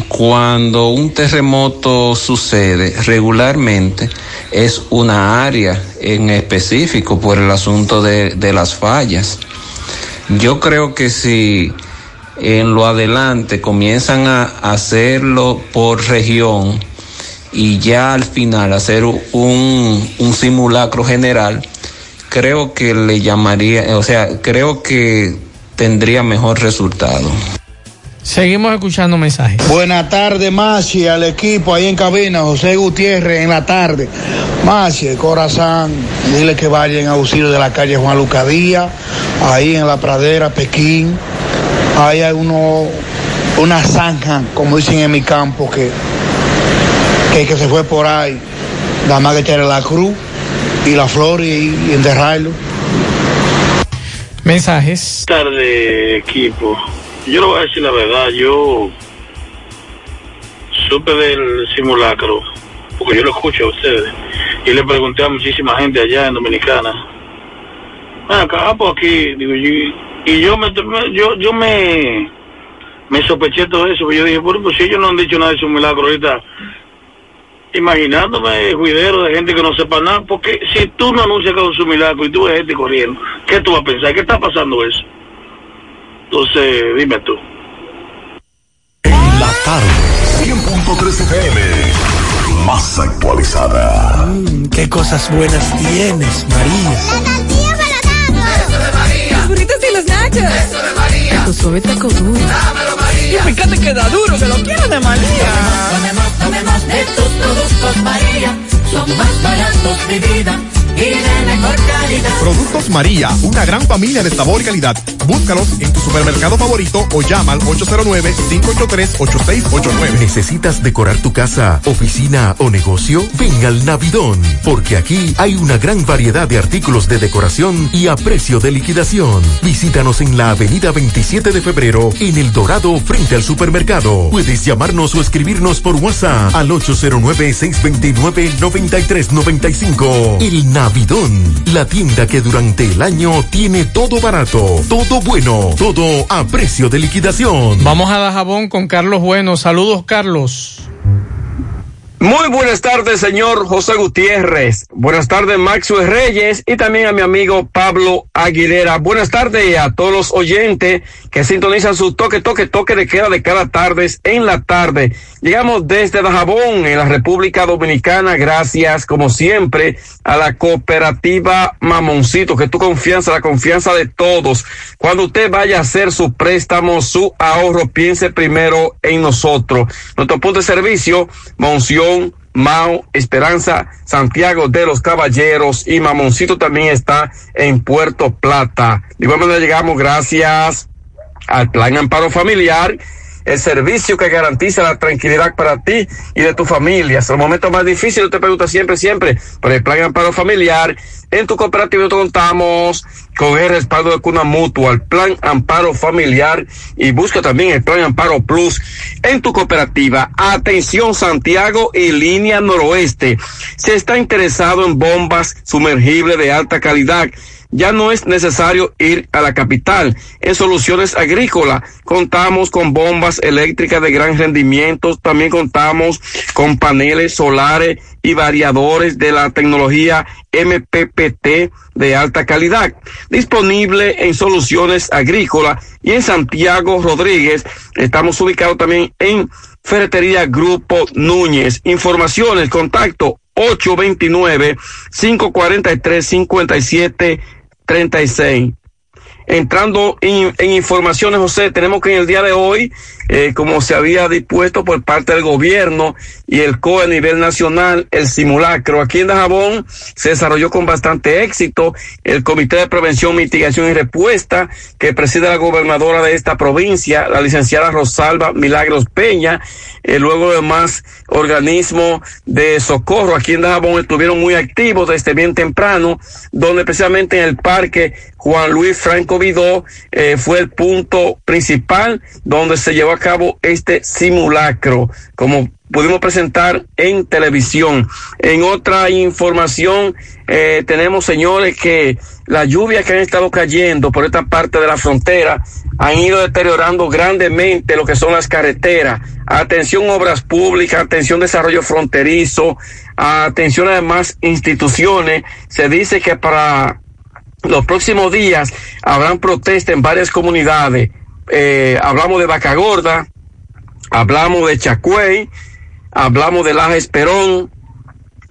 cuando un terremoto sucede regularmente, es una área en específico por el asunto de, de las fallas. Yo creo que si en lo adelante comienzan a hacerlo por región y ya al final hacer un, un simulacro general, creo que le llamaría, o sea, creo que tendría mejor resultado. Seguimos escuchando mensajes. Buenas tardes, Machi, al equipo ahí en cabina, José Gutiérrez en la tarde. Machi, Corazán, dile que vayan a auxilio de la calle Juan Lucadía, ahí en la pradera, Pekín. Ahí hay uno, una zanja, como dicen en mi campo, que, que, que se fue por ahí. Nada más que echarle la cruz y la flor y, y enterrarlo. Mensajes. Tardes, equipo. Yo le voy a decir la verdad, yo supe del simulacro, porque yo lo escucho a ustedes, y le pregunté a muchísima gente allá en Dominicana. Acá, ah, pues aquí, digo, y, y yo me, yo, yo me, me sospeché todo eso, porque yo dije, bueno, pues si ellos no han dicho nada de simulacro ahorita, imaginándome juidero de gente que no sepa nada, porque si tú no anuncias que es un milagro y tú ves gente corriendo, ¿qué tú vas a pensar? ¿Qué está pasando eso? Entonces, dime tú. La tarde, 100.3 FM. Más actualizada. Mm, qué cosas buenas tienes, María. Los burritos y los nachos. Eso de María. Tu suave taco duro. Y fíjate que da duro, que lo quiero de María. Tomemos, tomemos de tus productos, María. Son más baratos, mi vida. Y de mejor calidad. Productos María, una gran familia de sabor y calidad. Búscalos en tu supermercado favorito o llama al 809-583-8689. ¿Necesitas decorar tu casa, oficina o negocio? Ven al Navidón, porque aquí hay una gran variedad de artículos de decoración y a precio de liquidación. Visítanos en la avenida 27 de febrero, en El Dorado, frente al supermercado. Puedes llamarnos o escribirnos por WhatsApp al 809-629-9395. El Navidón, la tienda que durante el año tiene todo barato, todo bueno, todo a precio de liquidación. Vamos a Dajabón con Carlos Bueno. Saludos, Carlos. Muy buenas tardes, señor José Gutiérrez. Buenas tardes, Maxwell Reyes y también a mi amigo Pablo Aguilera. Buenas tardes a todos los oyentes que sintonizan su toque, toque, toque de queda de cada tarde en la tarde. Llegamos desde Dajabón, en la República Dominicana, gracias, como siempre, a la cooperativa Mamoncito, que tu confianza, la confianza de todos. Cuando usted vaya a hacer su préstamo, su ahorro, piense primero en nosotros. Nuestro punto de servicio, Monción, Mao, Esperanza, Santiago de los Caballeros y Mamoncito también está en Puerto Plata. De igual manera llegamos gracias al Plan Amparo Familiar el servicio que garantiza la tranquilidad para ti y de tu familia. Es el momento más difícil, te pregunto siempre, siempre, por el plan amparo familiar. En tu cooperativa contamos con el respaldo de Cuna Mutua, el plan amparo familiar y busca también el plan amparo plus en tu cooperativa. Atención Santiago y línea noroeste. Se está interesado en bombas sumergibles de alta calidad ya no es necesario ir a la capital. En soluciones agrícolas contamos con bombas eléctricas de gran rendimiento, también contamos con paneles solares y variadores de la tecnología MPPT de alta calidad, disponible en soluciones agrícolas y en Santiago Rodríguez. Estamos ubicados también en Ferretería Grupo Núñez. Informaciones, contacto 829-543-57 36. Entrando en, informaciones, José, tenemos que en el día de hoy, eh, como se había dispuesto por parte del gobierno y el COE a nivel nacional, el simulacro aquí en Dajabón se desarrolló con bastante éxito. El Comité de Prevención, Mitigación y Respuesta, que preside la gobernadora de esta provincia, la licenciada Rosalba Milagros Peña, eh, luego de más organismos de socorro aquí en Dajabón estuvieron muy activos desde bien temprano, donde precisamente en el parque Juan Luis Franco Vidó eh, fue el punto principal donde se llevó a cabo este simulacro, como pudimos presentar en televisión. En otra información, eh, tenemos, señores, que las lluvias que han estado cayendo por esta parte de la frontera han ido deteriorando grandemente lo que son las carreteras. Atención obras públicas, atención desarrollo fronterizo, atención además instituciones. Se dice que para los próximos días habrán protestas en varias comunidades. Eh, hablamos de Vaca Gorda, hablamos de Chacuey, hablamos de Laja Esperón,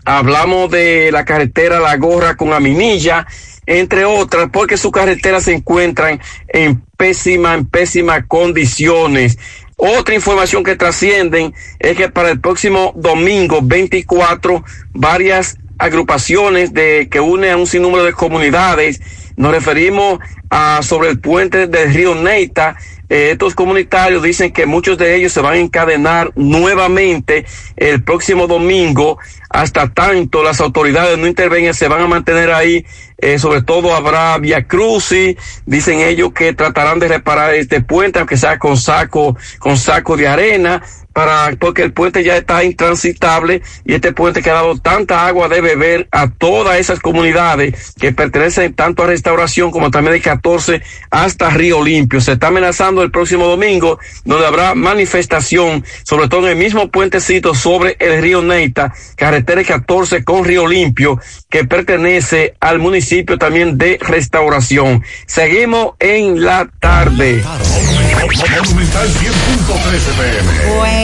hablamos de la carretera La Gorra con Aminilla, entre otras, porque sus carreteras se encuentran en pésima, en pésimas condiciones. Otra información que trascienden es que para el próximo domingo 24, varias agrupaciones de que une a un sinnúmero de comunidades. Nos referimos a sobre el puente del río Neita. Eh, estos comunitarios dicen que muchos de ellos se van a encadenar nuevamente el próximo domingo hasta tanto las autoridades no intervengan, se van a mantener ahí, eh, sobre todo habrá via crucis, dicen ellos que tratarán de reparar este puente, aunque sea con saco, con saco de arena, para, porque el puente ya está intransitable y este puente que ha dado tanta agua de beber a todas esas comunidades que pertenecen tanto a restauración como también de 14 hasta Río Limpio. Se está amenazando el próximo domingo donde habrá manifestación, sobre todo en el mismo puentecito sobre el río Neita, carretera 14 con Río Limpio, que pertenece al municipio también de restauración. Seguimos en la tarde.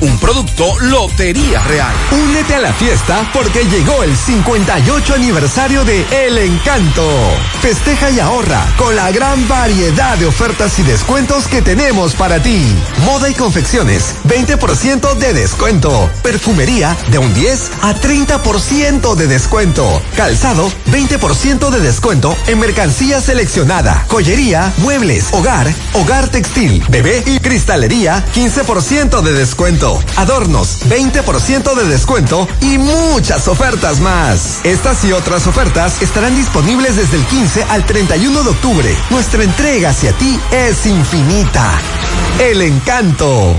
un producto Lotería Real. Únete a la fiesta porque llegó el 58 aniversario de El Encanto. Festeja y ahorra con la gran variedad de ofertas y descuentos que tenemos para ti. Moda y confecciones, 20% de descuento. Perfumería, de un 10 a 30% de descuento. Calzado, 20% de descuento en mercancía seleccionada. Joyería, muebles, hogar, hogar textil, bebé y cristalería, 15% de descuento adornos, 20% de descuento y muchas ofertas más. Estas y otras ofertas estarán disponibles desde el 15 al 31 de octubre. Nuestra entrega hacia ti es infinita. El encanto.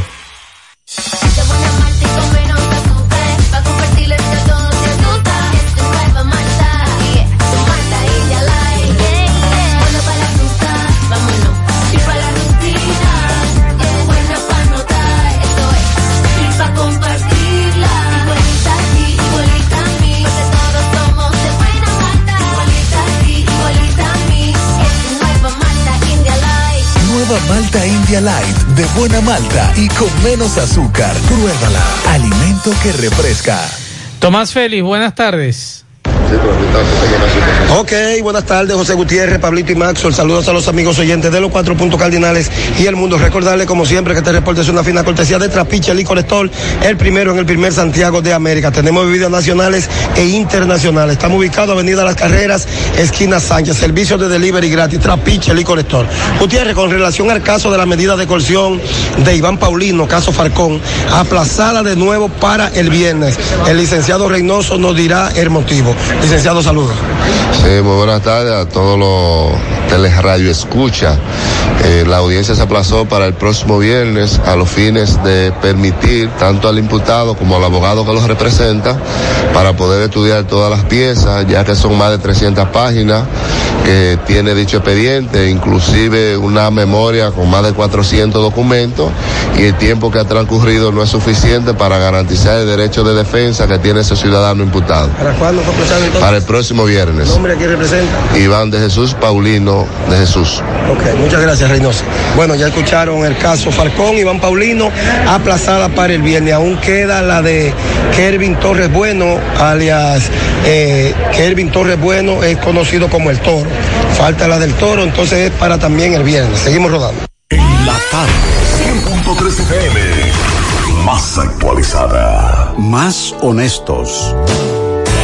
Media Light de buena malta y con menos azúcar. Pruébala. Alimento que refresca. Tomás Félix, buenas tardes. Ok, buenas tardes, José Gutiérrez, Pablito y Maxwell. Saludos a los amigos oyentes de los cuatro puntos cardinales y el mundo. Recordarle, como siempre, que este reporte es una fina cortesía de Trapiche Licor Store, el primero en el primer Santiago de América. Tenemos bebidas nacionales e internacionales. Estamos ubicados Avenida Las Carreras, esquina Sánchez. Servicio de delivery gratis, Trapiche Licor Store. Gutiérrez, con relación al caso de la medida de coerción de Iván Paulino, caso Farcón, aplazada de nuevo para el viernes. El licenciado Reynoso nos dirá el motivo. Licenciado, saludos. Sí, muy buenas tardes a todos los teleradio escucha. Eh, la audiencia se aplazó para el próximo viernes a los fines de permitir tanto al imputado como al abogado que los representa para poder estudiar todas las piezas, ya que son más de 300 páginas que tiene dicho expediente, inclusive una memoria con más de 400 documentos y el tiempo que ha transcurrido no es suficiente para garantizar el derecho de defensa que tiene ese ciudadano imputado. ¿Para cuándo fue? Para el próximo viernes. ¿Nombre a quién representa? Iván de Jesús Paulino de Jesús. Ok, muchas gracias, Reynoso. Bueno, ya escucharon el caso Falcón, Iván Paulino, aplazada para el viernes. Aún queda la de Kervin Torres Bueno, alias eh, Kervin Torres Bueno, es conocido como el Toro. Falta la del Toro, entonces es para también el viernes. Seguimos rodando. En la tarde, 100.3 FM, más actualizada. Más honestos.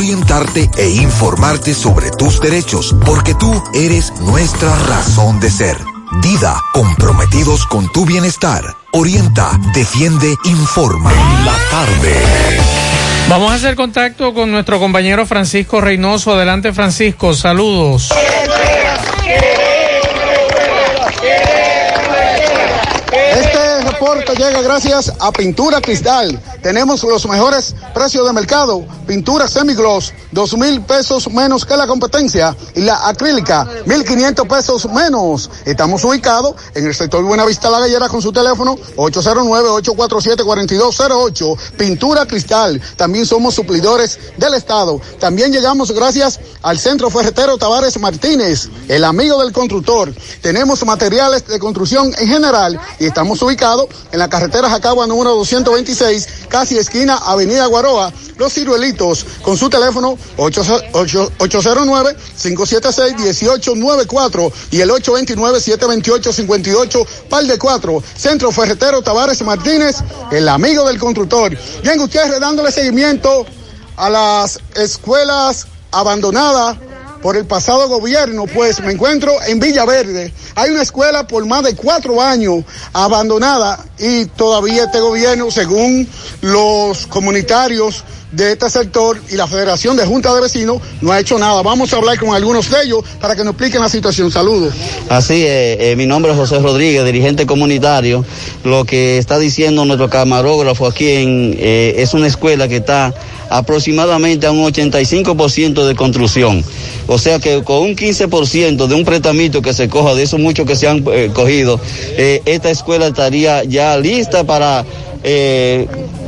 orientarte e informarte sobre tus derechos, porque tú eres nuestra razón de ser. Dida, comprometidos con tu bienestar. Orienta, defiende, informa. La tarde. Vamos a hacer contacto con nuestro compañero Francisco Reynoso. Adelante, Francisco. Saludos. Este reporte llega gracias a Pintura Cristal. Tenemos los mejores precios de mercado. Pintura semigloss, dos mil pesos menos que la competencia. Y la acrílica, mil quinientos pesos menos. Estamos ubicados en el sector Buenavista La Gallera con su teléfono 809-847-4208. Pintura Cristal. También somos suplidores del Estado. También llegamos gracias al Centro Ferretero Tavares Martínez, el amigo del constructor. Tenemos materiales de construcción en general y estamos ubicados en la carretera Jacagua número 226, casi esquina Avenida Guaroa, Los Ciruelitos, con su teléfono 809-576-1894 y el 829-728-58, par de 4, Centro Ferretero Tavares Martínez, el amigo del constructor. Bien, Gutiérrez dándole seguimiento a las escuelas abandonadas por el pasado gobierno, pues me encuentro en Villaverde. Hay una escuela por más de cuatro años abandonada y todavía este gobierno, según los comunitarios de este sector y la Federación de Junta de Vecinos, no ha hecho nada. Vamos a hablar con algunos de ellos para que nos expliquen la situación. Saludos. Así es, eh, mi nombre es José Rodríguez, dirigente comunitario. Lo que está diciendo nuestro camarógrafo aquí en, eh, es una escuela que está aproximadamente a un 85% de construcción. O sea que con un 15% de un pretamito que se coja, de esos muchos que se han eh, cogido, eh, esta escuela estaría ya lista para eh,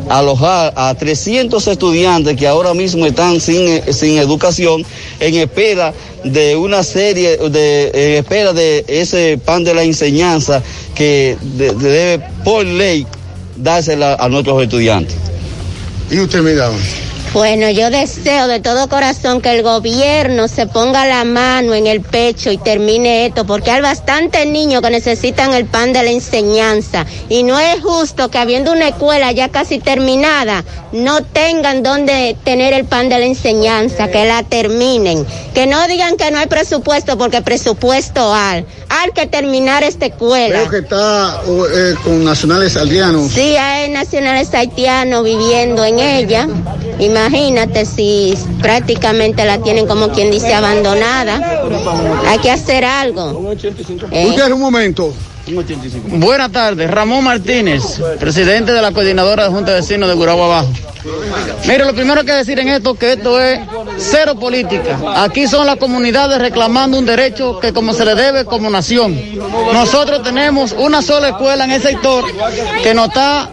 alojar a 300 estudiantes que ahora mismo están sin, sin educación en espera de una serie, de, en espera de ese pan de la enseñanza que de- de- debe por ley dársela a nuestros estudiantes. ¿Y usted, mira? Bueno, yo deseo de todo corazón que el gobierno se ponga la mano en el pecho y termine esto, porque hay bastantes niños que necesitan el pan de la enseñanza. Y no es justo que habiendo una escuela ya casi terminada, no tengan donde tener el pan de la enseñanza, que la terminen. Que no digan que no hay presupuesto, porque presupuesto hay. Hay que terminar esta escuela. Creo que está o, eh, con nacionales aldeanos. Sí, hay nacionales haitianos viviendo en ella. Imagínate si prácticamente la tienen como quien dice abandonada. Hay que hacer algo. Eh. Usted un momento. Buenas tardes, Ramón Martínez, presidente de la coordinadora de Junta de Vecinos de Gurabo Abajo. Mire, lo primero que decir en esto que esto es cero política. Aquí son las comunidades reclamando un derecho que como se le debe como nación. Nosotros tenemos una sola escuela en el sector que no está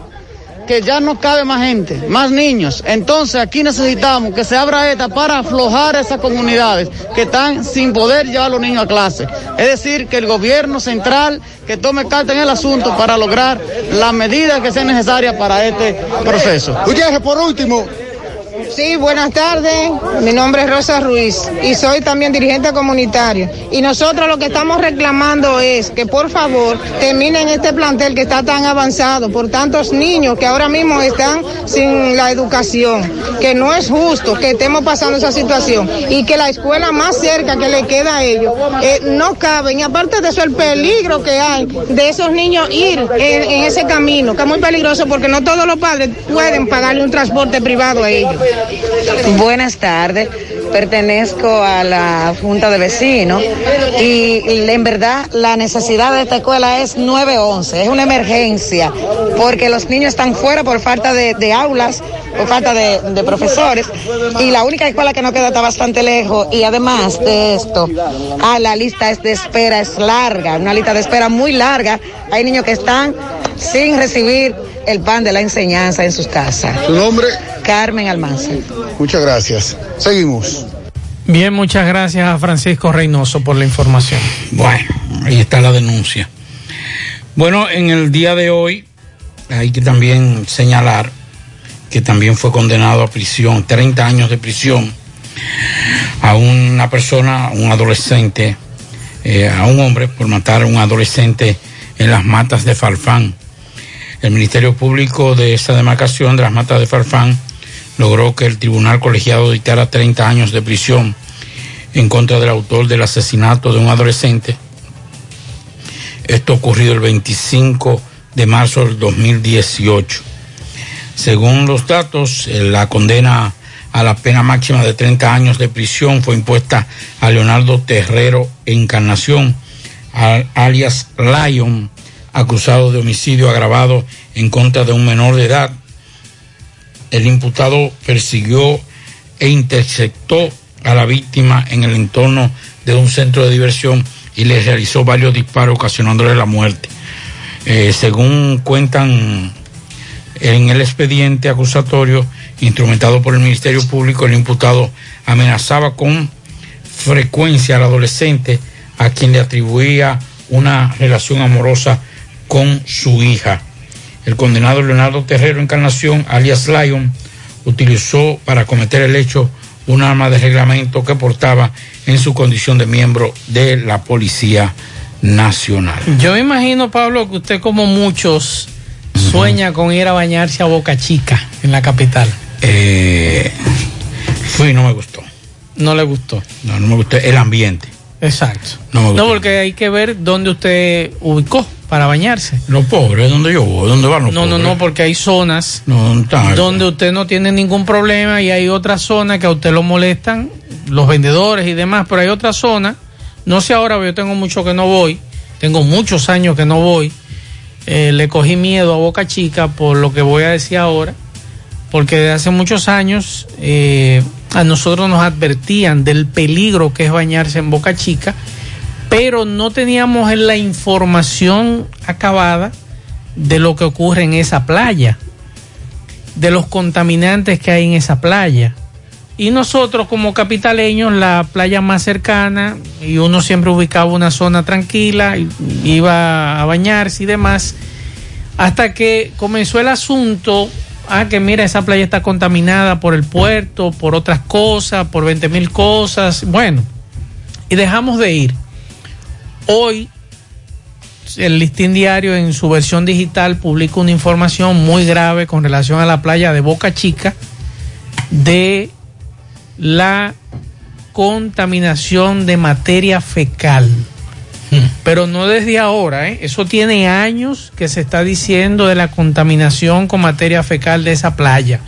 que ya no cabe más gente, más niños. Entonces aquí necesitamos que se abra esta para aflojar esas comunidades que están sin poder llevar a los niños a clase. Es decir, que el gobierno central que tome carta en el asunto para lograr las medidas que sean necesarias para este proceso. Gutiérrez, por último. Sí, buenas tardes. Mi nombre es Rosa Ruiz y soy también dirigente comunitario. Y nosotros lo que estamos reclamando es que por favor terminen este plantel que está tan avanzado por tantos niños que ahora mismo están sin la educación. Que no es justo que estemos pasando esa situación y que la escuela más cerca que le queda a ellos eh, no caben. Y aparte de eso, el peligro que hay de esos niños ir en ese camino, que es muy peligroso porque no todos los padres pueden pagarle un transporte privado a ellos. Buenas tardes, pertenezco a la Junta de Vecinos y en verdad la necesidad de esta escuela es 911, es una emergencia porque los niños están fuera por falta de, aulas, por falta de, profesores y la única escuela que no queda está bastante lejos y además de esto, ah, la lista de espera es larga, una lista de espera muy larga, hay niños que están sin recibir el pan de la enseñanza en sus casas. ¿Su nombre? Carmen Almanza. Muchas gracias. Seguimos. Bien, muchas gracias a Francisco Reynoso por la información. Bueno, ahí está la denuncia. Bueno, en el día de hoy hay que también señalar que también fue condenado a prisión, 30 años de prisión, a una persona, un adolescente, eh, a un hombre por matar a un adolescente en las matas de Falfán. El Ministerio Público de esa demarcación de las matas de Farfán logró que el Tribunal Colegiado dictara 30 años de prisión en contra del autor del asesinato de un adolescente. Esto ocurrido el 25 de marzo del 2018. Según los datos, eh, la condena a la pena máxima de 30 años de prisión fue impuesta a Leonardo Terrero Encarnación, al- alias Lion, acusado de homicidio agravado en contra de un menor de edad. El imputado persiguió e interceptó a la víctima en el entorno de un centro de diversión y le realizó varios disparos ocasionándole la muerte. Eh, según cuentan en el expediente acusatorio instrumentado por el Ministerio Público, el imputado amenazaba con frecuencia al adolescente a quien le atribuía una relación amorosa con su hija. El condenado Leonardo Terrero Encarnación, alias Lion, utilizó para cometer el hecho un arma de reglamento que portaba en su condición de miembro de la Policía Nacional. Yo me imagino, Pablo, que usted como muchos sueña con ir a bañarse a Boca Chica, en la capital. Eh, Fui, no me gustó. No le gustó. No, no me gustó el ambiente. Exacto. No me gustó. No, porque hay que ver dónde usted ubicó para bañarse. Los pobres, ¿dónde yo voy? ¿Dónde van los No, no, pobres? no, porque hay zonas No, no donde usted no tiene ningún problema y hay otras zonas que a usted lo molestan, los vendedores y demás, pero hay otras zonas, no sé ahora, yo tengo mucho que no voy, tengo muchos años que no voy, eh, le cogí miedo a Boca Chica por lo que voy a decir ahora, porque desde hace muchos años eh, a nosotros nos advertían del peligro que es bañarse en Boca Chica, pero no teníamos la información acabada de lo que ocurre en esa playa, de los contaminantes que hay en esa playa. Y nosotros como capitaleños, la playa más cercana, y uno siempre ubicaba una zona tranquila, iba a bañarse y demás, hasta que comenzó el asunto, ah, que mira, esa playa está contaminada por el puerto, por otras cosas, por 20 mil cosas, bueno, y dejamos de ir. Hoy el listín diario en su versión digital publica una información muy grave con relación a la playa de Boca Chica de la contaminación de materia fecal. Pero no desde ahora, ¿eh? eso tiene años que se está diciendo de la contaminación con materia fecal de esa playa.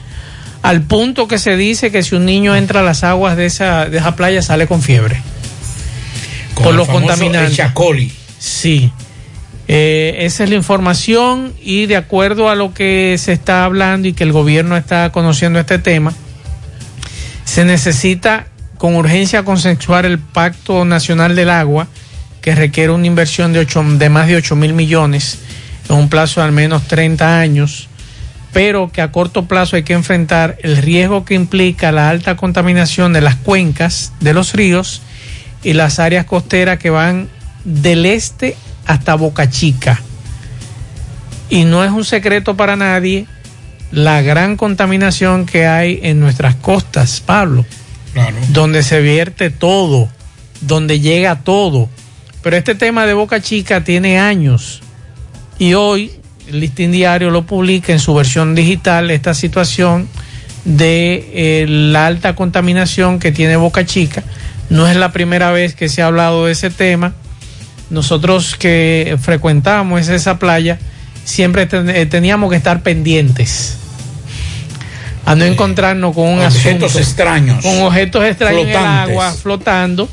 Al punto que se dice que si un niño entra a las aguas de esa, de esa playa sale con fiebre. Con por los contaminantes. Sí. Eh, esa es la información y de acuerdo a lo que se está hablando y que el gobierno está conociendo este tema, se necesita con urgencia consensuar el Pacto Nacional del Agua, que requiere una inversión de, ocho- de más de 8 mil millones en un plazo de al menos 30 años, pero que a corto plazo hay que enfrentar el riesgo que implica la alta contaminación de las cuencas de los ríos y las áreas costeras que van del este hasta Boca Chica. Y no es un secreto para nadie la gran contaminación que hay en nuestras costas, Pablo, Claro. donde se vierte todo, donde llega todo. Pero este tema de Boca Chica tiene años y hoy el listín diario lo publica en su versión digital esta situación de eh, la alta contaminación que tiene Boca Chica. No es la primera vez que se ha hablado de ese tema. Nosotros que frecuentamos esa playa siempre ten- eh, teníamos que estar pendientes a no encontrarnos con un Objetos asunto, extraños. con objetos extraños en el agua flotando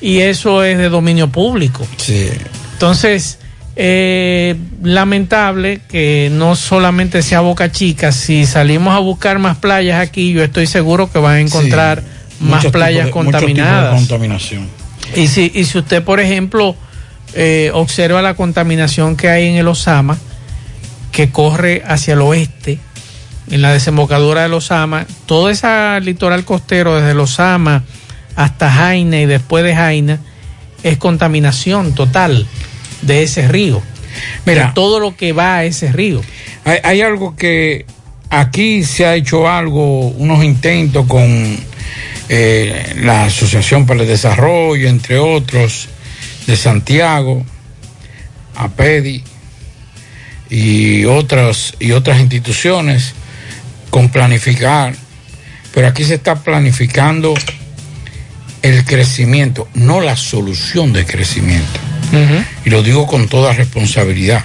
y eso es de dominio público. Sí. Entonces, eh, lamentable que no solamente sea Boca Chica, si salimos a buscar más playas aquí, yo estoy seguro que van a encontrar más playas de contaminadas. contaminación. Y si, y si usted, por ejemplo, eh, observa la contaminación que hay en el Osama, que corre hacia el oeste, en la desembocadura del Osama, todo ese litoral costero, desde el Osama hasta Jaina y después de Jaina, es contaminación total de ese río. Mira, de todo lo que va a ese río. Hay, hay algo que aquí se ha hecho algo, unos intentos con eh, la Asociación para el Desarrollo, entre otros, de Santiago, APEDI y otras, y otras instituciones con planificar, pero aquí se está planificando el crecimiento, no la solución de crecimiento. Y lo digo con toda responsabilidad.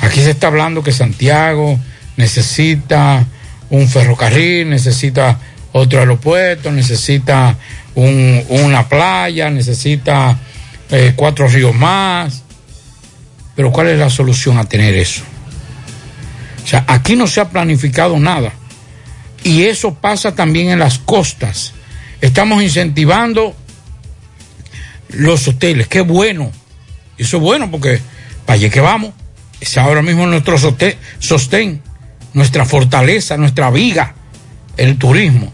Aquí se está hablando que Santiago necesita un ferrocarril, necesita otro aeropuerto, necesita un- una playa, necesita eh, cuatro ríos más. Pero ¿cuál es la solución a tener eso? O sea, aquí no se ha planificado nada. Y eso pasa también en las costas. Estamos incentivando los hoteles. Qué bueno. Eso es bueno porque para allá que vamos. Es ahora mismo nuestro sostén, nuestra fortaleza, nuestra viga, el turismo.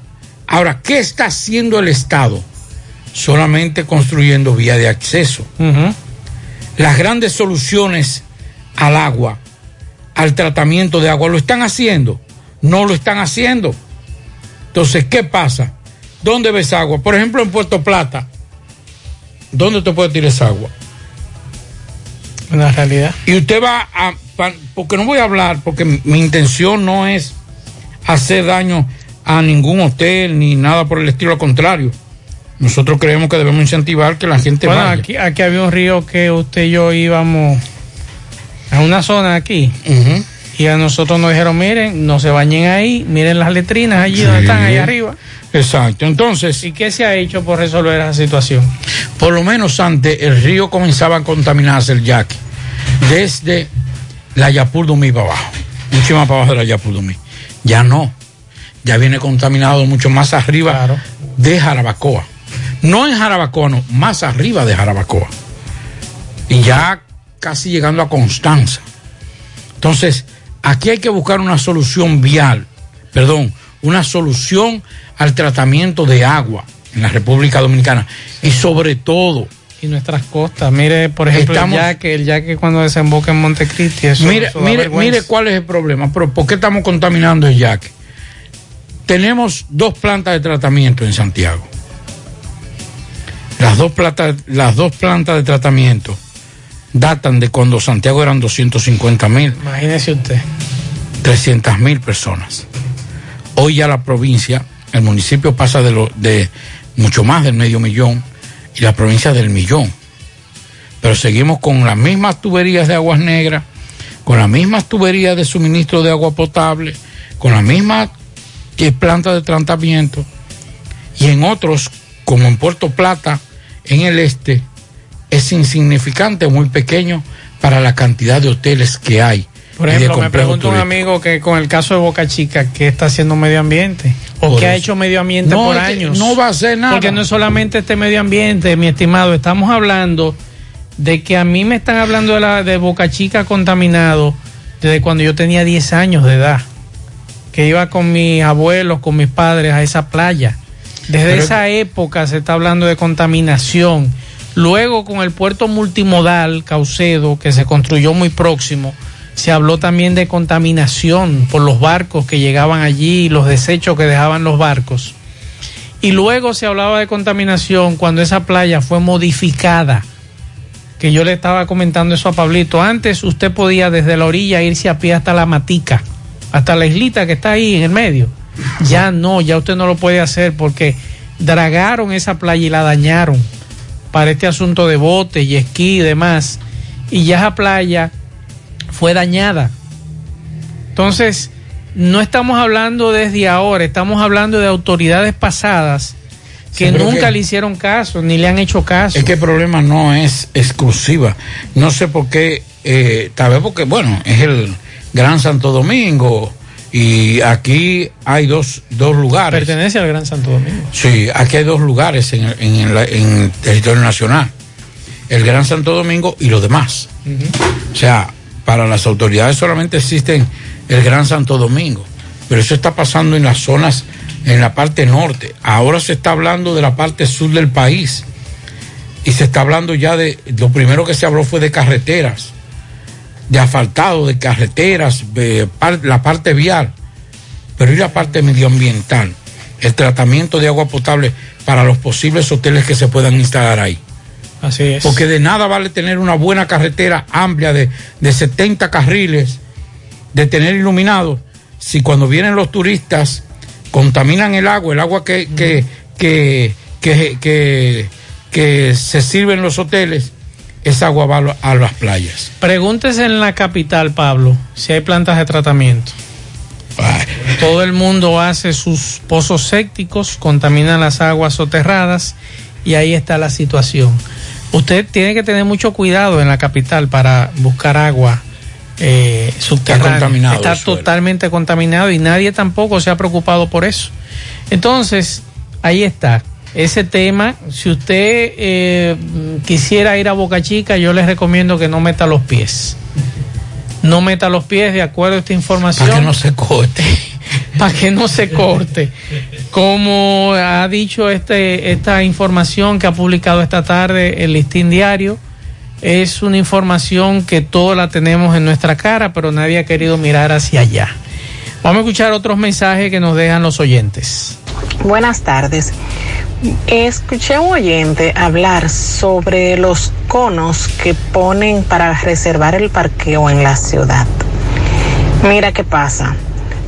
Ahora, ¿qué está haciendo el Estado? Solamente construyendo vía de acceso. Las grandes soluciones al agua, al tratamiento de agua, ¿lo están haciendo? No lo están haciendo. Entonces, ¿qué pasa? ¿Dónde ves agua? Por ejemplo, en Puerto Plata, ¿dónde te puede tirar esa agua? En la realidad. Y usted va a, porque no voy a hablar, porque mi intención no es hacer daño a ningún hotel ni nada por el estilo, al contrario. Nosotros creemos que debemos incentivar que la gente Bueno, vaya. aquí, aquí había un río que usted y yo íbamos a una zona aquí. Y a nosotros nos dijeron, miren, no se bañen ahí, miren las letrinas allí donde están, ahí arriba. Exacto, entonces... ¿Y qué se ha hecho por resolver esa situación? Por lo menos antes el río comenzaba a contaminarse el yaque desde la Yapurdumí para abajo, mucho más para abajo de la Yapurdumí. Ya no, ya viene contaminado mucho más arriba de Jarabacoa. No en Jarabacoa, no, más arriba de Jarabacoa. Y ya casi llegando a Constanza. Entonces, aquí hay que buscar una solución vial, perdón, una solución al tratamiento de agua en la República Dominicana. Y sobre todo, Y nuestras costas, mire, por ejemplo, Estamos- el yaque, el yaque cuando desemboca en Montecristi, eso, mire, eso mire, mire cuál es el problema. Pero ¿por qué estamos contaminando el yaque? Tenemos dos plantas de tratamiento en Santiago. Las dos, plantas, las dos plantas de tratamiento datan de cuando Santiago eran 250 mil, Imagínese usted. 300 mil personas. Hoy ya la provincia, el municipio pasa de, lo, de mucho más del medio millón y la provincia del millón. Pero seguimos con las mismas tuberías de aguas negras, con las mismas tuberías de suministro de agua potable, con las mismas que plantas de tratamiento y en otros, como en Puerto Plata, en el este, es insignificante, muy pequeño para la cantidad de hoteles que hay. Por ejemplo, me pregunta un amigo que con el caso de Boca Chica, ¿qué está haciendo medio ambiente? ¿O Por qué ha hecho medio ambiente No, por es que años? no va a hacer nada. Porque no es solamente este medio ambiente, mi estimado. Estamos hablando de que a mí me están hablando de, la, de Boca Chica contaminado desde cuando yo tenía 10 años de edad. Que iba con mis abuelos, con mis padres a esa playa. Desde Pero- esa época se está hablando de contaminación. Luego con el puerto multimodal Caucedo, que se construyó muy próximo, se habló también de contaminación por los barcos que llegaban allí y los desechos que dejaban los barcos. Y luego se hablaba de contaminación cuando esa playa fue modificada. Que yo le estaba comentando eso a Pablito. Antes usted podía desde la orilla irse a pie hasta la matica, hasta la islita que está ahí en el medio. Ya no, ya usted no lo puede hacer porque dragaron esa playa y la dañaron para este asunto de bote y esquí y demás. Y ya esa playa fue dañada. Entonces, no estamos hablando desde ahora, estamos hablando de autoridades pasadas que Sí, nunca que- le hicieron caso, ni le han hecho caso. Es que el problema no es exclusiva. No sé por qué, eh, tal vez porque, bueno, es el Gran Santo Domingo y aquí hay dos, dos lugares. Pertenece al Gran Santo Domingo. Sí, aquí hay dos lugares en, el- en el, en el territorio nacional. El Gran Santo Domingo y los demás. O sea, para las autoridades solamente existen el Gran Santo Domingo, pero eso está pasando en las zonas, en la parte norte. Ahora se está hablando de la parte sur del país y se está hablando ya de, lo primero que se habló fue de carreteras, de asfaltado, de carreteras, de par- la parte vial, pero y la parte medioambiental, el tratamiento de agua potable para los posibles hoteles que se puedan instalar ahí. Así es. Porque de nada vale tener una buena carretera amplia de, de 70 carriles, de tener iluminado, si cuando vienen los turistas contaminan el agua, el agua que, que, que, que, que, que se sirve en los hoteles, esa agua va a las playas. Pregúntese en la capital, Pablo, si hay plantas de tratamiento. Todo el mundo hace sus pozos sépticos, contaminan las aguas soterradas y ahí está la situación. Usted tiene que tener mucho cuidado en la capital para buscar agua eh, subterránea. contaminado Está suelo. totalmente contaminado y nadie tampoco se ha preocupado por eso. Entonces, ahí está. Ese tema, si usted eh, quisiera ir a Boca Chica, yo les recomiendo que no meta los pies. No meta los pies de acuerdo a esta información. Para que no se corte. para que no se corte. Como ha dicho este, esta información que ha publicado esta tarde el Listín Diario, es una información que todos la tenemos en nuestra cara, pero nadie ha querido mirar hacia allá. Vamos a escuchar otros mensajes que nos dejan los oyentes. Buenas tardes. Escuché a un oyente hablar sobre los conos que ponen para reservar el parqueo en la ciudad. Mira qué pasa.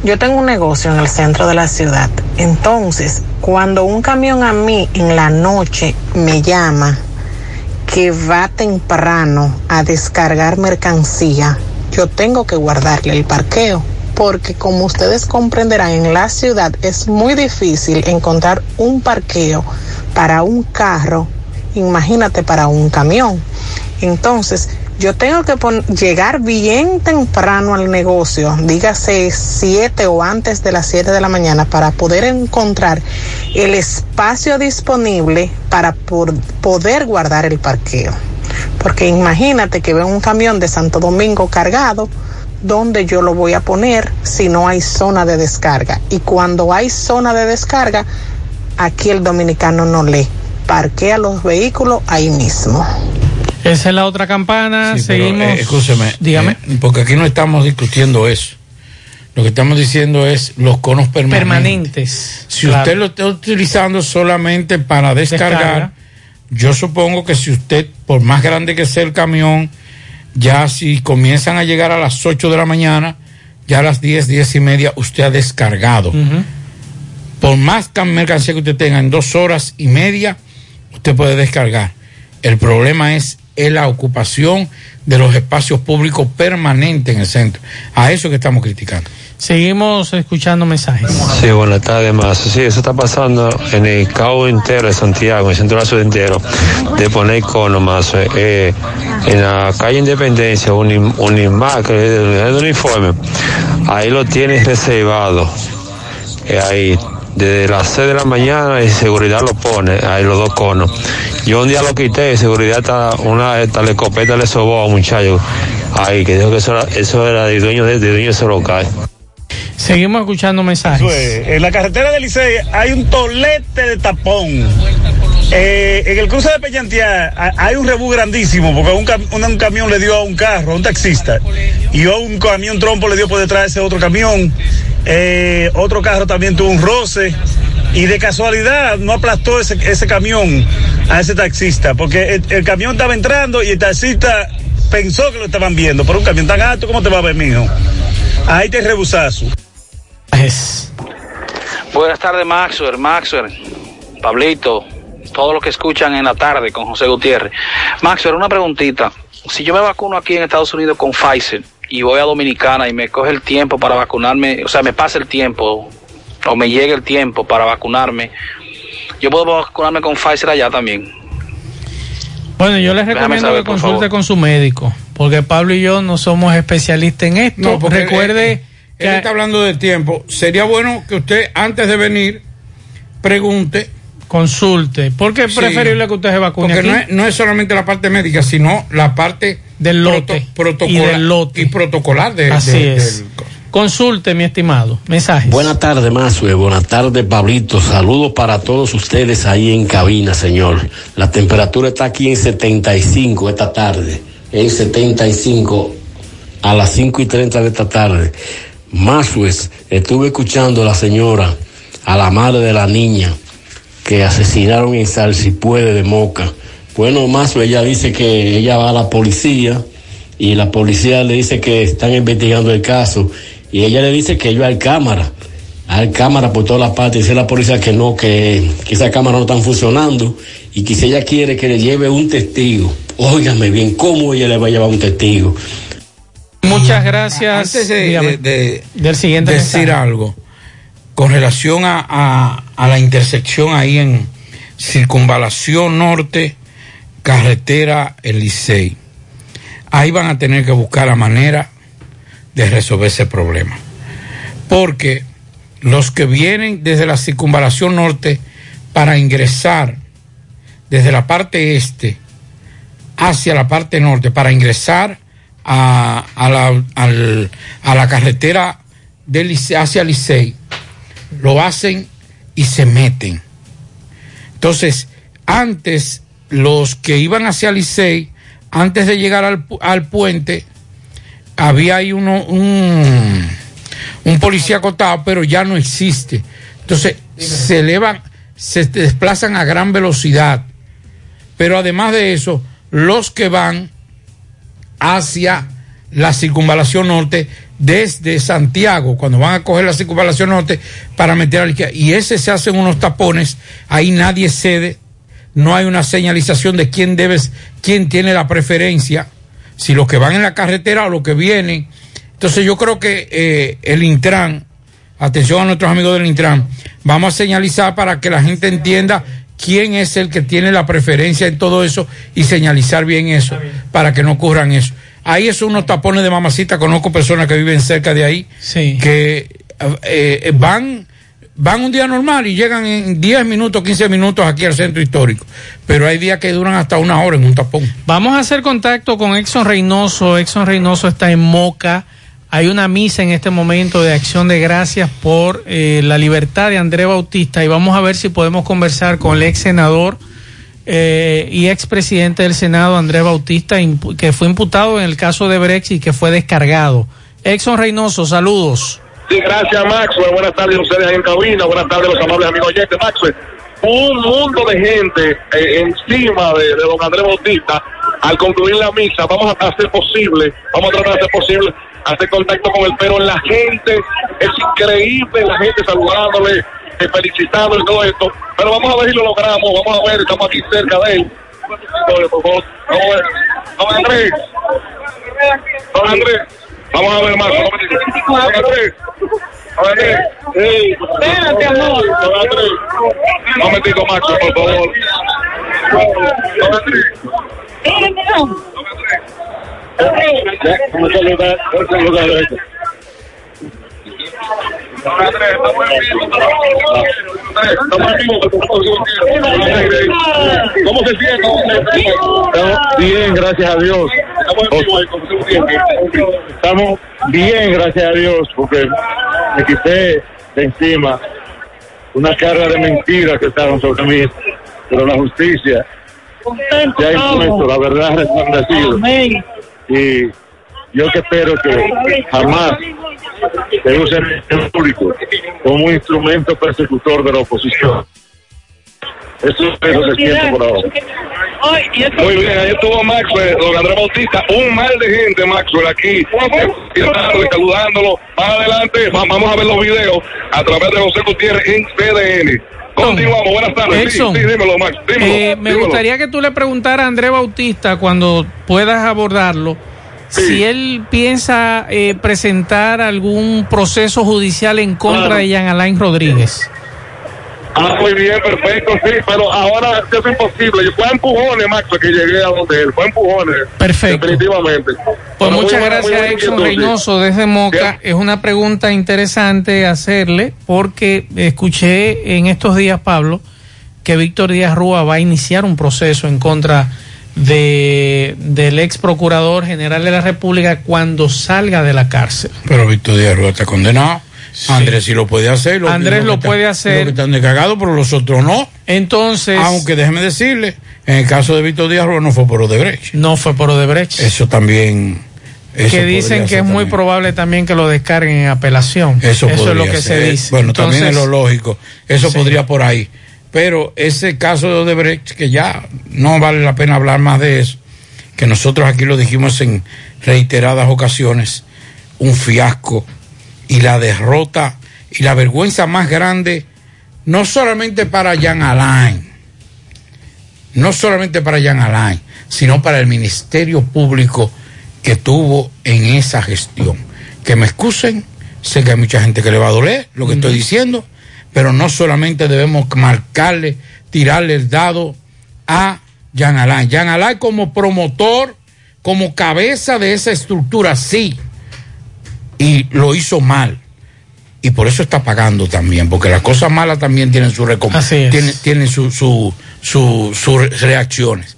Yo tengo un negocio en el centro de la ciudad. Entonces, cuando un camión a mí en la noche me llama que va temprano a descargar mercancía, yo tengo que guardarle el parqueo. Porque como ustedes comprenderán, en la ciudad es muy difícil encontrar un parqueo para un carro, imagínate para un camión. Entonces, yo tengo que llegar bien temprano al negocio, dígase 7 o antes de las 7 de la mañana, para poder encontrar el espacio disponible para poder guardar el parqueo. Porque imagínate que veo un camión de Santo Domingo cargado, ¿dónde yo lo voy a poner si no hay zona de descarga? Y cuando hay zona de descarga, aquí el dominicano no lee. Parquea los vehículos ahí mismo. Esa es la otra campana. Sí, pero, Seguimos. eh, escúcheme. Dígame. eh, porque aquí no estamos discutiendo eso. Lo que estamos diciendo es los conos permanentes. Permanentes. Si Claro. usted lo está utilizando solamente para descargar, Descarga. yo supongo que si usted, por más grande que sea el camión, ya si comienzan a llegar a las 8 de la mañana, ya a las 10, 10 y media, usted ha descargado. Por más mercancía que usted tenga en dos horas y media, usted puede descargar. El problema es la ocupación de los espacios públicos permanentes en el centro. A eso que estamos criticando. Seguimos escuchando mensajes. Sí, buenas tardes, más. Sí, eso está pasando en el cabo entero de Santiago, en el centro de la ciudad entero, de poner icono más. Eh, en la calle Independencia, un, im- un IMAC, eh, el uniforme, ahí lo tienes reservado. Eh, ahí, desde las 6 de la mañana y seguridad lo pone, ahí los dos conos. Yo un día lo quité y seguridad está, una escopeta le sobó a un muchacho. Ahí, que dijo que eso era, eso era de dueño de, de dueño de ese local. Seguimos escuchando mensajes. En la carretera de Licey hay un tolete de tapón. Eh, en el cruce de ha- hay un rebú grandísimo porque un, un- camión le dio a un carro, a un taxista, y a un camión trompo le dio por detrás de ese otro camión. Eh, otro carro también tuvo un roce. Y de casualidad no aplastó ese, ese camión a ese taxista, porque el, el camión estaba entrando y el taxista pensó que lo estaban viendo. Por un camión tan alto, ¿cómo te va a ver, mijo? Ahí te rebusazo. Buenas tardes, Maxwell, Maxwell, Pablito, todos los que escuchan en la tarde con José Gutiérrez. Maxwell, una preguntita. Si yo me vacuno aquí en Estados Unidos con Pfizer y voy a Dominicana y me coge el tiempo para vacunarme, o sea, me pasa el tiempo o me llega el tiempo para vacunarme, yo puedo vacunarme con Pfizer allá también. Bueno, yo les recomiendo saber, que consulte con su médico, porque Pablo y yo no somos especialistas en esto. No, porque Recuerde él, él está hablando de tiempo. Sería bueno que usted, antes de venir, pregunte. Consulte. ¿Por qué es preferible que usted se vacune Porque aquí? no es, no es solamente la parte médica, sino la parte del lote protocolar, y del lote. y protocolar de, Así de- es. del- Consulte, mi estimado. Mensajes. Buenas tardes, Mazue. Buenas tardes, Pablito. Saludos para todos ustedes ahí en cabina, señor. La temperatura está aquí en 75 esta tarde. En 75 a las 5 y 30 de esta tarde. Mazue, estuve escuchando a la señora, a la madre de la niña que asesinaron en Salsipuede de Moca. Bueno, Mazue, ella dice que ella va a la policía y la policía le dice que están investigando el caso y ella le dice que ellos hay cámara, hay cámara por todas las partes, dice la policía que no, que, que esas cámaras no están funcionando y que si ella quiere que le lleve un testigo, óigame bien, ¿cómo ella le va a llevar un testigo? Muchas gracias. Antes de, Dígame. de- de- Del siguiente decir mensaje. algo con relación a, a- a la intersección ahí en Circunvalación Norte, carretera El Licey. Ahí van a tener que buscar la manera de resolver ese problema. Porque los que vienen desde la Circunvalación Norte para ingresar desde la parte este hacia la parte norte para ingresar a, a la, al- a la carretera de Lice- hacia Licey, lo hacen y se meten. Entonces, antes, los que iban hacia Licey, antes de llegar al, al puente, había ahí uno, un, un policía acotado, pero ya no existe. Entonces, se elevan, se desplazan a gran velocidad. Pero además de eso, los que van hacia la circunvalación norte desde Santiago, cuando van a coger la circunvalación norte, para meter a la izquierda. Y ese se hacen unos tapones, ahí nadie cede, no hay una señalización de quién debes, quién tiene la preferencia, si los que van en la carretera o los que vienen. Entonces yo creo que eh, el Intran, atención a nuestros amigos del Intran, vamos a señalizar para que la gente entienda quién es el que tiene la preferencia en todo eso y señalizar bien eso para que no ocurran eso. Ahí son unos tapones de mamacita, conozco personas que viven cerca de ahí que eh, van van un día normal y llegan en 10 minutos, 15 minutos aquí al centro histórico. Pero hay días que duran hasta una hora en un tapón. Vamos a hacer contacto con Exxon Reynoso. Exxon Reynoso está en Moca. Hay una misa en este momento de acción de gracias por eh, la libertad de André Bautista y vamos a ver si podemos conversar con el ex senador eh, y ex presidente del Senado, Andrés Bautista, que fue imputado en el caso de Brexit y que fue descargado. Exxon Reynoso, saludos. Sí, gracias Maxwell. Buenas tardes a ustedes en cabina. Buenas tardes los amables amigos oyentes. Maxwell, un mundo de gente eh, encima de, de don Andrés Bautista. Al concluir la misa, vamos a hacer posible, vamos a tratar de hacer posible hacer contacto con él, pero la gente es increíble, la gente saludándole, eh, felicitándole todo esto. Pero vamos a ver si lo logramos, vamos a ver, estamos aquí cerca de él. Por favor, Vamos a ver. Don Andrés, don Andrés, vamos a ver más. Don Andrés. Espérate, amor. Don Andrés. Un momentito, Max, por favor. Don Andrés. Don Andrés, estamos en vivo. Estamos en vivo. ¿Cómo se siente? Estamos bien, gracias a Dios. Estamos bien, gracias a Dios, porque me quité de encima una carga de mentiras que estaban sobre mí, pero la justicia se ha impuesto, la verdad ha resplandecido. Y yo que espero que jamás se use el público como un instrumento persecutor de la oposición. Eso es lo que siento por ahora. Muy bien, ahí estuvo Maxwell, don Andrés Bautista, un mal de gente, Maxwell, aquí, saludándolo. Más adelante va- vamos a ver los videos a través de José Gutiérrez en CDN. Continuamos, buenas tardes. Sí, Exxon, sí, dímelo, Max, dímelo. Eh, me dímelo. gustaría que tú le preguntaras a Andrés Bautista cuando puedas abordarlo si él piensa eh, presentar algún proceso judicial en contra Claro. de Jean Alain Rodríguez. Ah, muy bien, perfecto, sí, pero ahora eso es imposible. Yo fue a empujones, Maxwell, que llegué a donde él, fue a empujones. Perfecto. Definitivamente. Pues Pero muchas gracias, sí. Reynoso, desde Moca. Es una pregunta interesante hacerle porque escuché en estos días, Pablo, que Víctor Díaz Rúa va a iniciar un proceso en contra de, del ex procurador general de la República cuando salga de la cárcel. Pero Víctor Díaz Rúa está condenado. Andrés sí lo puede hacer. los- Andrés lo que puede hacer. Que están descargados, pero los otros no. Entonces. Aunque déjeme decirle, en el caso de Víctor Díaz no fue por Odebrecht. No fue por Odebrecht. Eso también. eso que dicen que es muy probable también que lo descarguen en apelación. Eso, es lo que ser. se dice. Bueno, también es lo lógico. Eso Sí. podría por ahí. Pero ese caso de Odebrecht, que ya no vale la pena hablar más de eso, que nosotros aquí lo dijimos en reiteradas ocasiones, un fiasco y la derrota y la vergüenza más grande, no solamente para Jean Alain, no solamente para Jean Alain, sino para el Ministerio Público que tuvo en esa gestión. Que me excusen, sé que hay mucha gente que le va a doler lo que estoy diciendo, pero no solamente debemos marcarle, tirarle el dado a Jean Alain. Jean Alain como promotor, como cabeza de esa estructura, sí, y lo hizo mal. Y por eso está pagando también, porque las cosas malas también tienen su recompensa, tienen, tienen su, su, su- sus reacciones.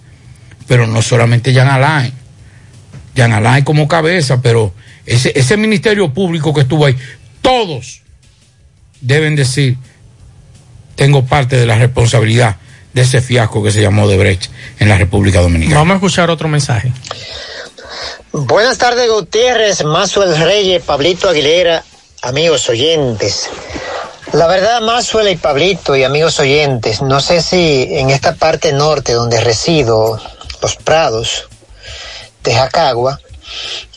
Pero no solamente Jean Alain, Jean Alain como cabeza, pero ese, ese ministerio público que estuvo ahí, todos deben decir, tengo parte de la responsabilidad de ese fiasco que se llamó Debrecht en la República Dominicana. Vamos a escuchar otro mensaje. Buenas tardes, Gutiérrez, Mazuel Reyes, Pablito Aguilera, amigos oyentes. La verdad, Mazuel y Pablito y amigos oyentes, no sé si en esta parte norte donde resido, los prados de Jacagua,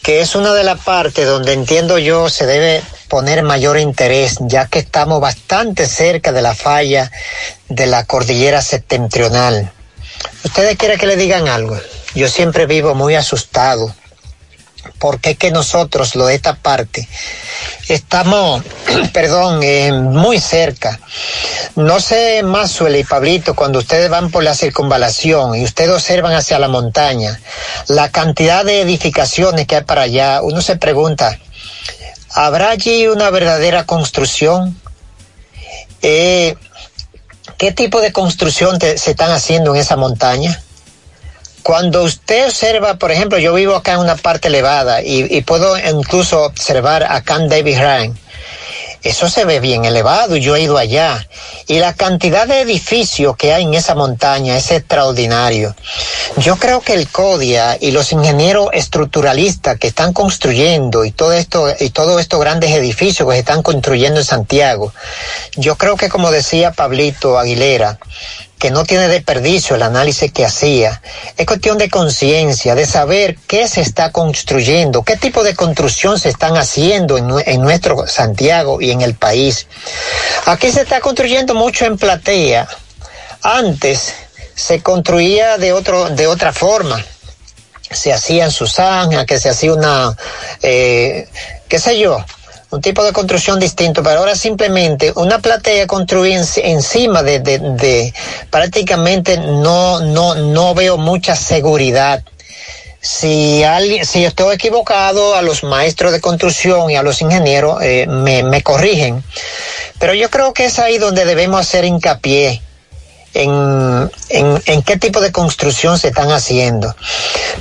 que es una de las partes donde entiendo yo se debe poner mayor interés, ya que estamos bastante cerca de la falla de la cordillera septentrional. ¿Ustedes quieren que le digan algo? Yo siempre vivo muy asustado, porque es que nosotros, lo de esta parte, estamos, perdón, eh, muy cerca. No sé, Mazuela y Pablito, cuando ustedes van por la circunvalación y ustedes observan hacia la montaña, la cantidad de edificaciones que hay para allá, uno se pregunta, ¿habrá allí una verdadera construcción? Eh, ¿Qué tipo de construcción se están haciendo en esa montaña? Cuando usted observa, por ejemplo, yo vivo acá en una parte elevada y, puedo incluso observar acá en David Ryan. Eso se ve bien elevado yo he ido allá. Y la cantidad de edificios que hay en esa montaña es extraordinario. Yo creo que el CODIA y los ingenieros estructuralistas que están construyendo y todo esto y todos estos grandes edificios que se están construyendo en Santiago, yo creo que como decía Pablito Aguilera, que no tiene desperdicio el análisis que hacía. Es cuestión de conciencia, de saber qué se está construyendo, qué tipo de construcción se están haciendo en, en nuestro Santiago y en el país. Aquí se está construyendo mucho en platea. Antes se construía de otro, de otra forma. Se hacía en Susana, que se hacía una, eh, qué sé yo, un tipo de construcción distinto, pero ahora simplemente una platea construida en- encima de- prácticamente no, no, no veo mucha seguridad. Si alguien, si estoy equivocado, a los maestros de construcción y a los ingenieros eh, me, me corrigen. Pero yo creo que es ahí donde debemos hacer hincapié en, en, en qué tipo de construcción se están haciendo.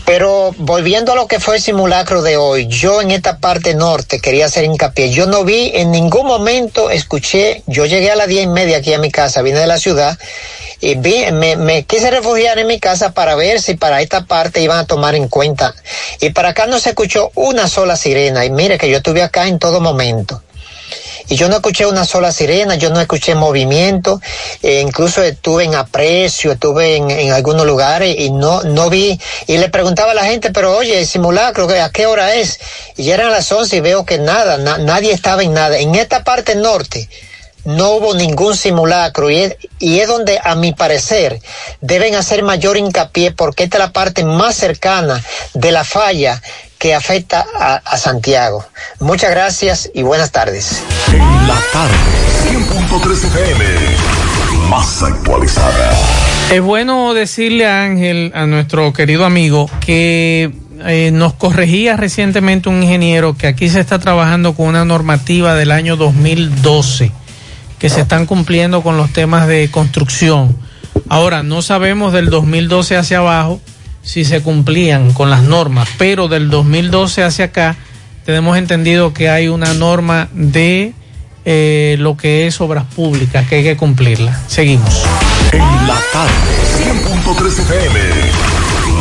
Pero volviendo a lo que fue el simulacro de hoy, yo en esta parte norte quería hacer hincapié. Yo no vi en ningún momento, escuché, yo llegué a las diez y media aquí a mi casa, vine de la ciudad y vi, me, me quise refugiar en mi casa para ver si para esta parte iban a tomar en cuenta. Y para acá no se escuchó una sola sirena. Y mire que yo estuve acá en todo momento y yo no escuché una sola sirena, yo no escuché movimiento, eh, incluso estuve en aprecio, estuve en, algunos lugares y no, no vi, y le preguntaba a la gente, pero oye, el simulacro, ¿a qué hora es? Y ya eran las 11 y veo que nada, na- nadie estaba en nada. En esta parte norte no hubo ningún simulacro y y es donde a mi parecer deben hacer mayor hincapié porque esta es la parte más cercana de la falla que afecta a, a Santiago. Muchas gracias y buenas tardes. En la tarde, 100.3 FM, más actualizada. Es bueno decirle a Ángel, a nuestro querido amigo, que eh, nos corregía recientemente un ingeniero que aquí se está trabajando con una normativa del año 2012, que se están cumpliendo con los temas de construcción. Ahora, no sabemos del 2012 hacia abajo si se cumplían con las normas, pero del 2012 hacia acá tenemos entendido que hay una norma de eh, lo que es obras públicas, que hay que cumplirla. Seguimos. En la tarde, 100.3 FM,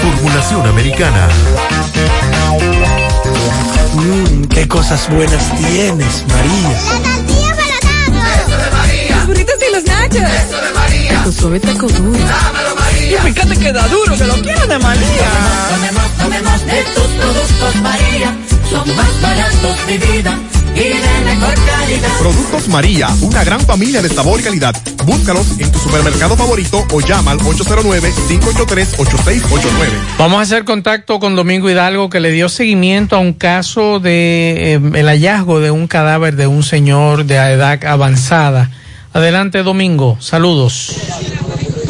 formulación americana. Mmm, qué cosas buenas tienes, María. Los burritos y los nachos. Eso de María. Tu suave taco duro. Dámelo, María. Y fíjate que da duro, que lo quiero de María. Tomemos, tomemos de tus productos, María. Son más baratos de vida y de mejor calidad. Productos María, una gran familia de sabor y calidad. Búscalos en tu supermercado favorito o llama al 809-583-8689. Vamos a hacer contacto con Domingo Hidalgo que le dio seguimiento a un caso de eh, el hallazgo de un cadáver de un señor de edad avanzada. Adelante Domingo, saludos.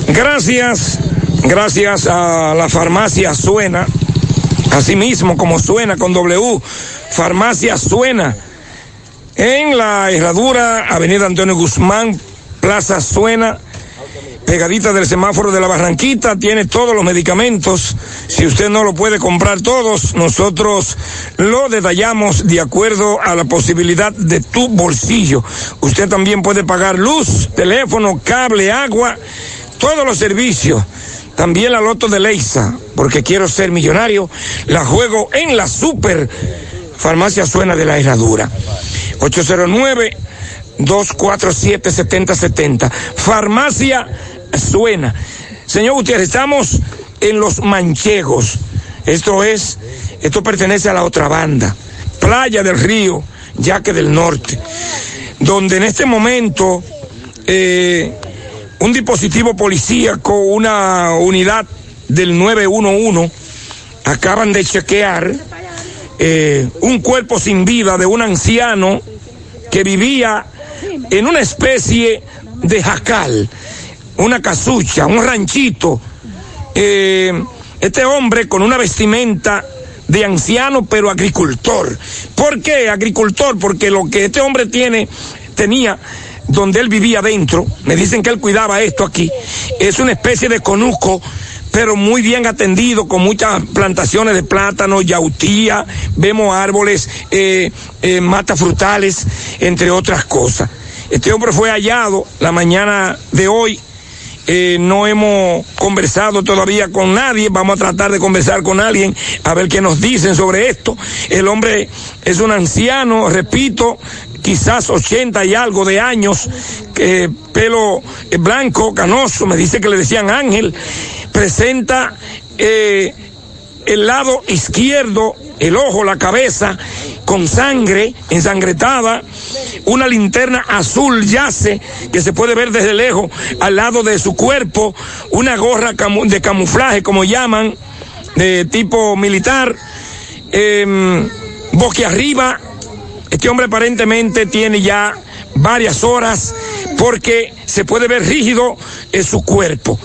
Gracias, gracias a la farmacia Suena, así mismo como suena con W, farmacia Suena, en la herradura Avenida Antonio Guzmán, Plaza Suena, pegadita del semáforo de la Barranquita, tiene todos los medicamentos. Si usted no lo puede comprar todos, nosotros lo detallamos de acuerdo a la posibilidad de tu bolsillo. Usted también puede pagar luz, teléfono, cable, agua, todos los servicios. También la loto de Leisa, porque quiero ser millonario, la juego en la super farmacia suena de la herradura. 809 247 7070. Farmacia suena. Señor Gutiérrez, estamos en los manchegos. Esto es, esto pertenece a la otra banda. Playa del Río, Yaque del Norte. Donde en este momento eh, un dispositivo policíaco, una unidad del 911, acaban de chequear eh, un cuerpo sin vida de un anciano que vivía en una especie de jacal, una casucha, un ranchito. Eh, este hombre con una vestimenta de anciano pero agricultor. ¿Por qué agricultor? Porque lo que este hombre tiene, tenía donde él vivía dentro, me dicen que él cuidaba esto aquí, es una especie de conuco pero muy bien atendido, con muchas plantaciones de plátano, yautía, vemos árboles, eh, eh, matas frutales, entre otras cosas. Este hombre fue hallado la mañana de hoy. Eh, no hemos conversado todavía con nadie, vamos a tratar de conversar con alguien a ver qué nos dicen sobre esto. El hombre es un anciano, repito, quizás 80 y algo de años, eh, pelo blanco, canoso, me dice que le decían Ángel, presenta eh, el lado izquierdo, el ojo, la cabeza, con sangre ensangretada, una linterna azul yace que se puede ver desde lejos al lado de su cuerpo, una gorra de camuflaje, como llaman, de tipo militar, eh, arriba, este hombre aparentemente tiene ya varias horas porque se puede ver rígido en su cuerpo.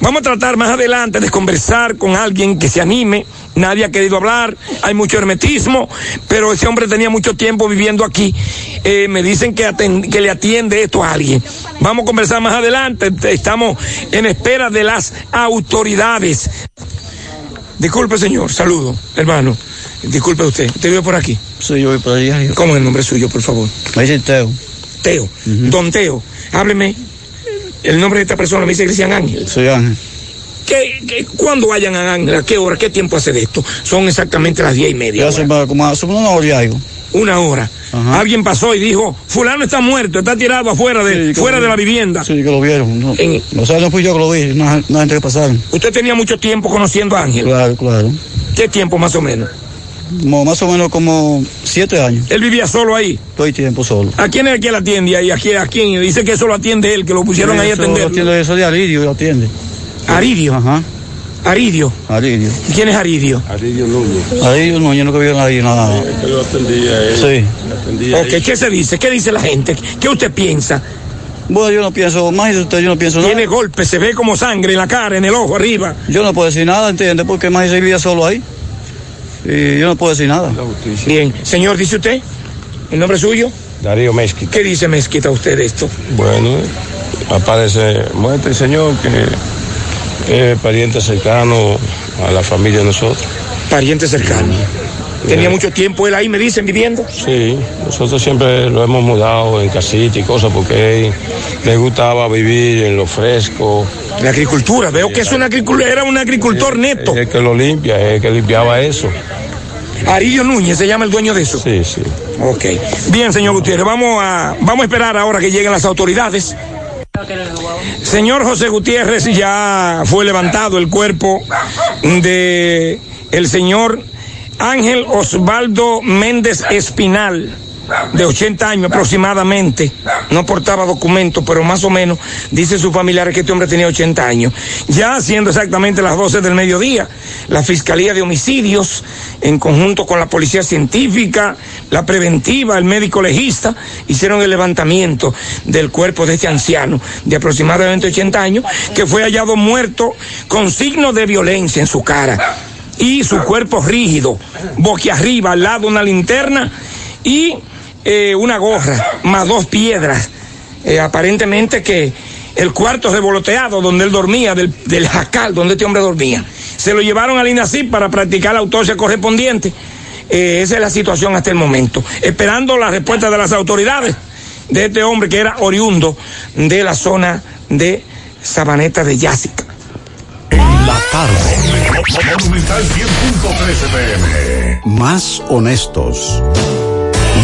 Vamos a tratar más adelante de conversar con alguien que se anime. Nadie ha querido hablar, hay mucho hermetismo, pero ese hombre tenía mucho tiempo viviendo aquí. Eh, me dicen que, que le atiende esto a alguien. Vamos a conversar más adelante. Estamos en espera de las autoridades. Disculpe, señor. Saludo, hermano. Disculpe usted. ¿Usted vive por aquí? Sí, yo voy por allá. ¿Cómo es el nombre suyo, por favor? Me dicen Teo. Teo. Don Teo. Hábleme. El nombre de esta persona me dice Cristian Ángel. Soy Ángel. ¿Qué, qué, cuándo vayan a Ángel? ¿A qué hora? ¿Qué tiempo hace de esto? Son exactamente las diez y media. Ya hace más- como hace una hora y algo. Una hora. Alguien pasó y dijo, fulano está muerto, está tirado afuera de, Sí, fuera que- de la vivienda. Sí, que lo vieron. No, o sea, no fui yo que lo vi, una, una gente que pasaron. Usted tenía mucho tiempo conociendo a Ángel. Claro, claro. ¿Qué tiempo más o menos? Como, más o menos como siete años. Él vivía solo ahí. Todo el tiempo solo. ¿A quién es el que la atiende ahí? ¿A quién? ¿A quién? Dice que eso lo atiende él, que lo pusieron ahí a atender. Lo atiende, eso de Aridio, lo atiende. Aridio. Ajá. Aridio. Aridio. ¿Y quién es Aridio? Aridio Núñez. Aridio Núñez, no que vieron ahí nada. que lo atendía él. Sí. Ok, ¿qué se dice? ¿Qué dice la gente? ¿Qué usted piensa? Bueno, yo no pienso, más de usted, yo no pienso nada. Tiene golpes, se ve como sangre en la cara, en el ojo, arriba. Yo no puedo decir nada, ¿entiende? Porque más se vivía solo ahí. Y yo no puedo decir nada. Bien, señor, ¿dice usted? ¿El nombre suyo? Darío Mezquita. ¿Qué dice Mezquita usted de esto? Bueno, aparece muerto el señor que es pariente cercano a la familia de nosotros. Pariente cercano. ¿Tenía mucho tiempo él ahí, me dicen, viviendo? Sí, nosotros siempre lo hemos mudado en casita y cosas porque él le gustaba vivir en lo fresco. La agricultura, veo que es un agricultor, era un agricultor neto. Es el que lo limpia, es el que limpiaba eso. Arillo Núñez se llama el dueño de eso. Sí, sí. Ok. Bien, señor Gutiérrez, vamos a, vamos a esperar ahora que lleguen las autoridades. Señor José Gutiérrez, ya fue levantado el cuerpo de el señor Ángel Osvaldo Méndez Espinal, de 80 años aproximadamente. No portaba documento, pero más o menos dice su familiar que este hombre tenía 80 años. Ya siendo exactamente las 12 del mediodía, la Fiscalía de Homicidios, en conjunto con la Policía Científica, la Preventiva, el médico legista, hicieron el levantamiento del cuerpo de este anciano de aproximadamente 80 años, que fue hallado muerto con signos de violencia en su cara y su cuerpo rígido, boquiarriba, al lado una linterna y eh, una gorra, más dos piedras, eh, aparentemente que el cuarto revoloteado donde él dormía, del, del jacal donde este hombre dormía. Se lo llevaron al INACIP para practicar la autopsia correspondiente. Eh, esa es la situación hasta el momento. Esperando la respuesta de las autoridades de este hombre que era oriundo de la zona de Sabaneta de Yásica. La tarde. Monumental 100.13 pm. Más honestos.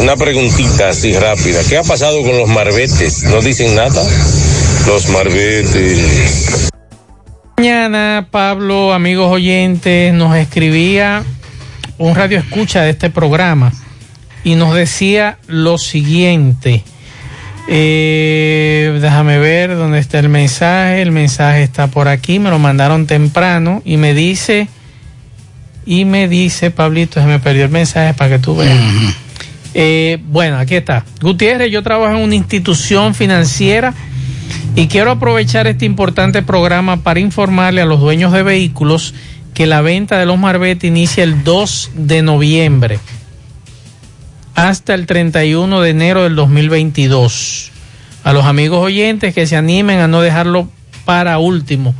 Una preguntita así rápida. ¿Qué ha pasado con los marbetes? ¿No dicen nada? Los marbetes. Mañana, Pablo, amigos oyentes, nos escribía un radio escucha de este programa y nos decía lo siguiente. Eh, déjame ver dónde está el mensaje. El mensaje está por aquí, me lo mandaron temprano y me dice, y me dice, Pablito, se me perdió el mensaje para que tú veas. Eh, bueno, aquí está. Gutiérrez, yo trabajo en una institución financiera y quiero aprovechar este importante programa para informarle a los dueños de vehículos que la venta de los Marbete inicia el 2 de noviembre hasta el 31 de enero del 2022. A los amigos oyentes que se animen a no dejarlo para último.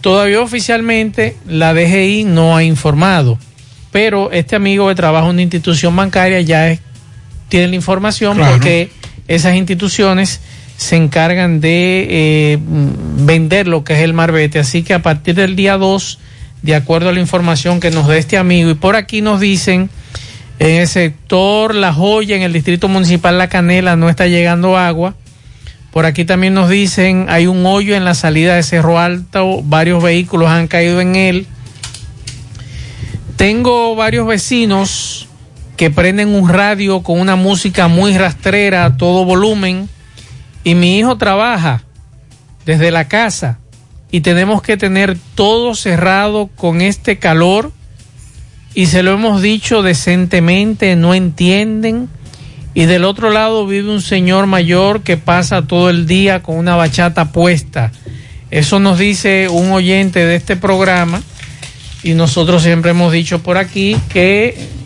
Todavía oficialmente la DGI no ha informado, pero este amigo que trabaja en una institución bancaria ya es- tiene la información Claro. porque esas instituciones se encargan de eh, vender lo que es el marbete. Así que a partir del día 2, de acuerdo a la información que nos da este amigo, y por aquí nos dicen, en el sector La Joya, en el distrito municipal La Canela, no está llegando agua. Por aquí también nos dicen, hay un hoyo en la salida de Cerro Alto, varios vehículos han caído en él. Tengo varios vecinos que prenden un radio con una música muy rastrera todo volumen y mi hijo trabaja desde la casa y tenemos que tener todo cerrado con este calor y se lo hemos dicho decentemente, no entienden. Y del otro lado vive un señor mayor que pasa todo el día con una bachata puesta. Eso nos dice un oyente de este programa y nosotros siempre hemos dicho por aquí que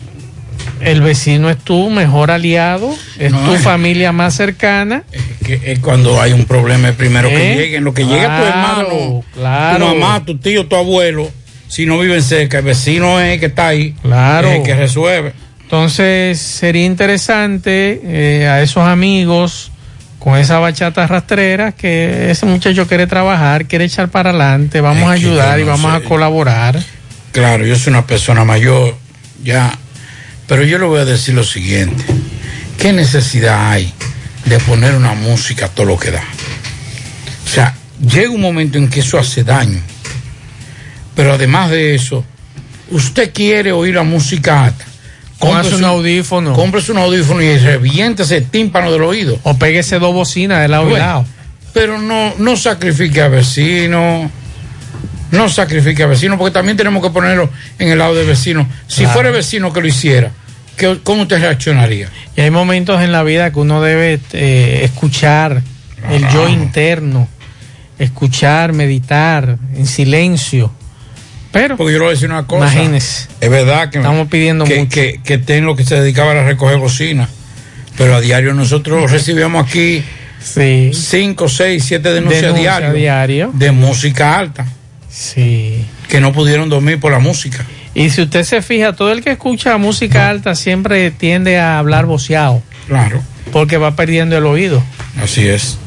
el vecino es tu mejor aliado, es No, tu es- familia más cercana. Que es cuando hay un problema es primero ¿Eh? que lleguen. Lo que llega tu Claro, hermano, claro. tu mamá, tu tío, tu abuelo, si no viven cerca, el vecino es el que está ahí, Claro. es el que resuelve. Entonces sería interesante eh, a esos amigos con esa bachata rastrera que ese muchacho quiere trabajar, quiere echar para adelante, vamos a Es ayudar y vamos sé. a colaborar. Claro, yo soy una persona mayor, ya, pero yo le voy a decir lo siguiente, ¿qué necesidad hay de poner una música a todo lo que da? O sea, llega un momento en que eso hace daño. Pero además de eso, usted quiere oír la música alta. Póngase un audífono. Cómprese un audífono y reviente ese tímpano del oído. O péguese dos bocinas de lado y Bueno, lado. Pero no, no sacrifique a vecino. No sacrifique a vecino, porque también tenemos que ponerlo en el lado del vecino. Si Claro. fuera el vecino que lo hiciera, ¿qué- ¿cómo usted reaccionaría? Y hay momentos en la vida que uno debe eh, escuchar el yo interno, escuchar, meditar en silencio. Pero, Porque yo le voy a decir una cosa. Imagínese. Es verdad que Estamos pidiendo que, mucho. que, que ten lo que se dedicaba a recoger bocina. Pero a diario nosotros recibíamos aquí sí. cinco, seis, siete denuncias Denuncia diarias diario. de música alta. Sí. Que no pudieron dormir por la música. Y si usted se fija, todo el que escucha música alta siempre tiende a hablar voceado. Claro. Porque va perdiendo el oído. Así es.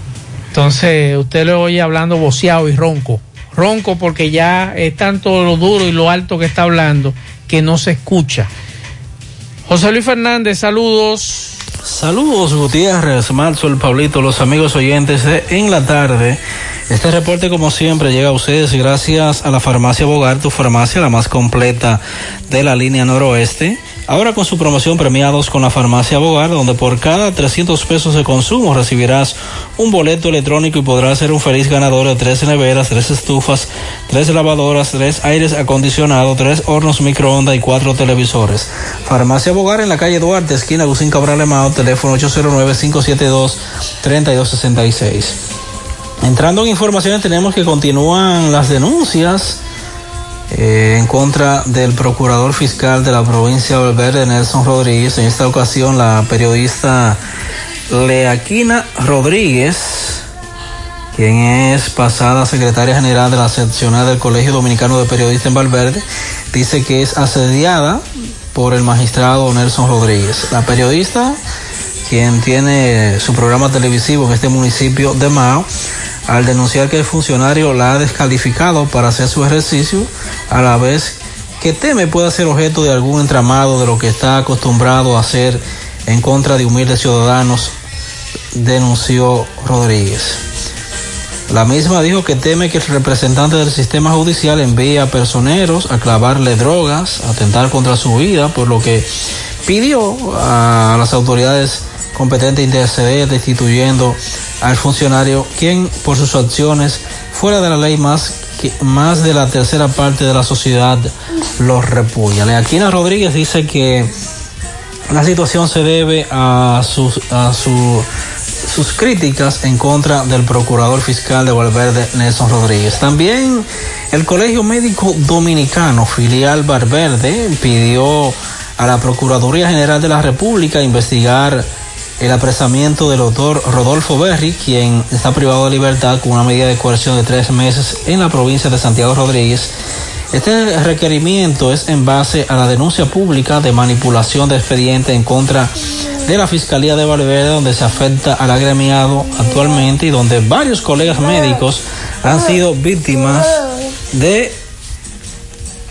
Entonces, usted lo oye hablando voceado y ronco. Ronco porque ya es tanto lo duro y lo alto que está hablando que no se escucha. José Luis Fernández, saludos. Saludos Gutiérrez, Marzo, el Pablito, los amigos oyentes de En la Tarde. Este reporte como siempre llega a ustedes gracias a la farmacia Bogar, tu farmacia la más completa de la línea noroeste. Ahora con su promoción premiados con la farmacia Bogar, donde por cada 300 pesos de consumo recibirás un boleto electrónico y podrás ser un feliz ganador de tres neveras, tres estufas, tres lavadoras, tres aires acondicionados, tres hornos microondas y cuatro televisores. Farmacia Bogar en la calle Duarte, esquina Agustín Cabral Emao, teléfono 809-572-3266. Entrando en informaciones, tenemos que continúan las denuncias eh, en contra del procurador fiscal de la provincia de Valverde, Nelson Rodríguez. En esta ocasión, la periodista Leaquina Rodríguez, quien es pasada secretaria general de la seccional del Colegio Dominicano de Periodistas en Valverde, dice que es asediada por el magistrado Nelson Rodríguez. La periodista, quien tiene su programa televisivo en este municipio de Mao, al denunciar que el funcionario la ha descalificado para hacer su ejercicio, a la vez que teme pueda ser objeto de algún entramado de lo que está acostumbrado a hacer en contra de humildes ciudadanos, denunció Rodríguez. La misma dijo que teme que el representante del sistema judicial envíe a personeros a clavarle drogas, a atentar contra su vida, por lo que pidió a las autoridades competentes interceder destituyendo al funcionario quien por sus acciones fuera de la ley más que más de la tercera parte de la sociedad los repudia. Leaquina Rodríguez dice que la situación se debe a sus a su sus críticas en contra del procurador fiscal de Valverde, Nelson Rodríguez. También el Colegio Médico Dominicano, filial Valverde, pidió a la Procuraduría General de la República investigar el apresamiento del doctor Rodolfo Berry, quien está privado de libertad con una medida de coerción de tres meses en la provincia de Santiago Rodríguez. Este requerimiento es en base a la denuncia pública de manipulación de expediente en contra de la Fiscalía de Valverde, donde se afecta al agremiado actualmente y donde varios colegas médicos han sido víctimas de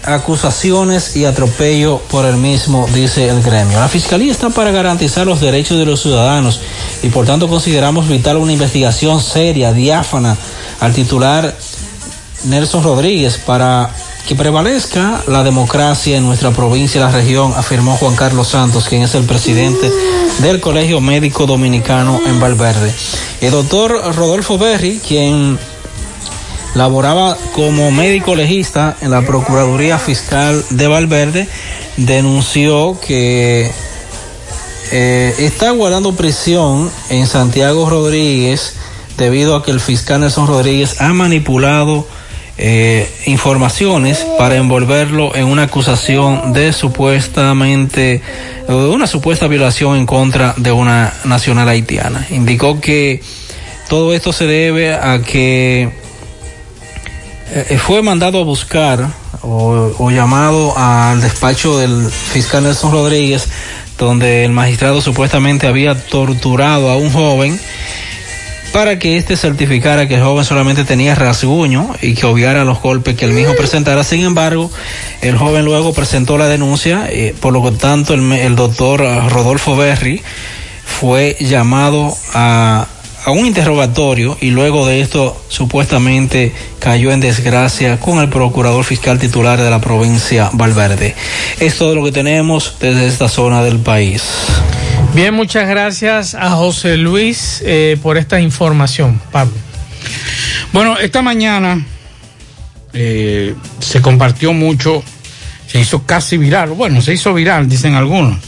acusaciones y atropello por el mismo, dice el gremio. La Fiscalía está para garantizar los derechos de los ciudadanos y por tanto consideramos vital una investigación seria, diáfana, al titular Nelson Rodríguez para que prevalezca la democracia en nuestra provincia y la región, afirmó Juan Carlos Santos, quien es el presidente del Colegio Médico Dominicano en Valverde. El doctor Rodolfo Berry, quien laboraba como médico legista en la Procuraduría Fiscal de Valverde, denunció que eh, está guardando prisión en Santiago Rodríguez debido a que el fiscal Nelson Rodríguez ha manipulado eh, informaciones para envolverlo en una acusación de supuestamente una supuesta violación en contra de una nacional haitiana. Indicó que todo esto se debe a que eh, fue mandado a buscar o, llamado al despacho del fiscal Nelson Rodríguez, donde el magistrado supuestamente había torturado a un joven para que éste certificara que el joven solamente tenía rasguño y que obviara los golpes que el mismo presentara. Sin embargo, el joven luego presentó la denuncia, eh, por lo tanto el, el doctor Rodolfo Berry fue llamado a a un interrogatorio y luego de esto supuestamente cayó en desgracia con el procurador fiscal titular de la provincia Valverde. Es todo lo que tenemos desde esta zona del país. Bien, muchas gracias a José Luis eh, por esta información, Pablo. Bueno, esta mañana eh, se compartió mucho, se hizo casi viral, bueno, se hizo viral, dicen algunos,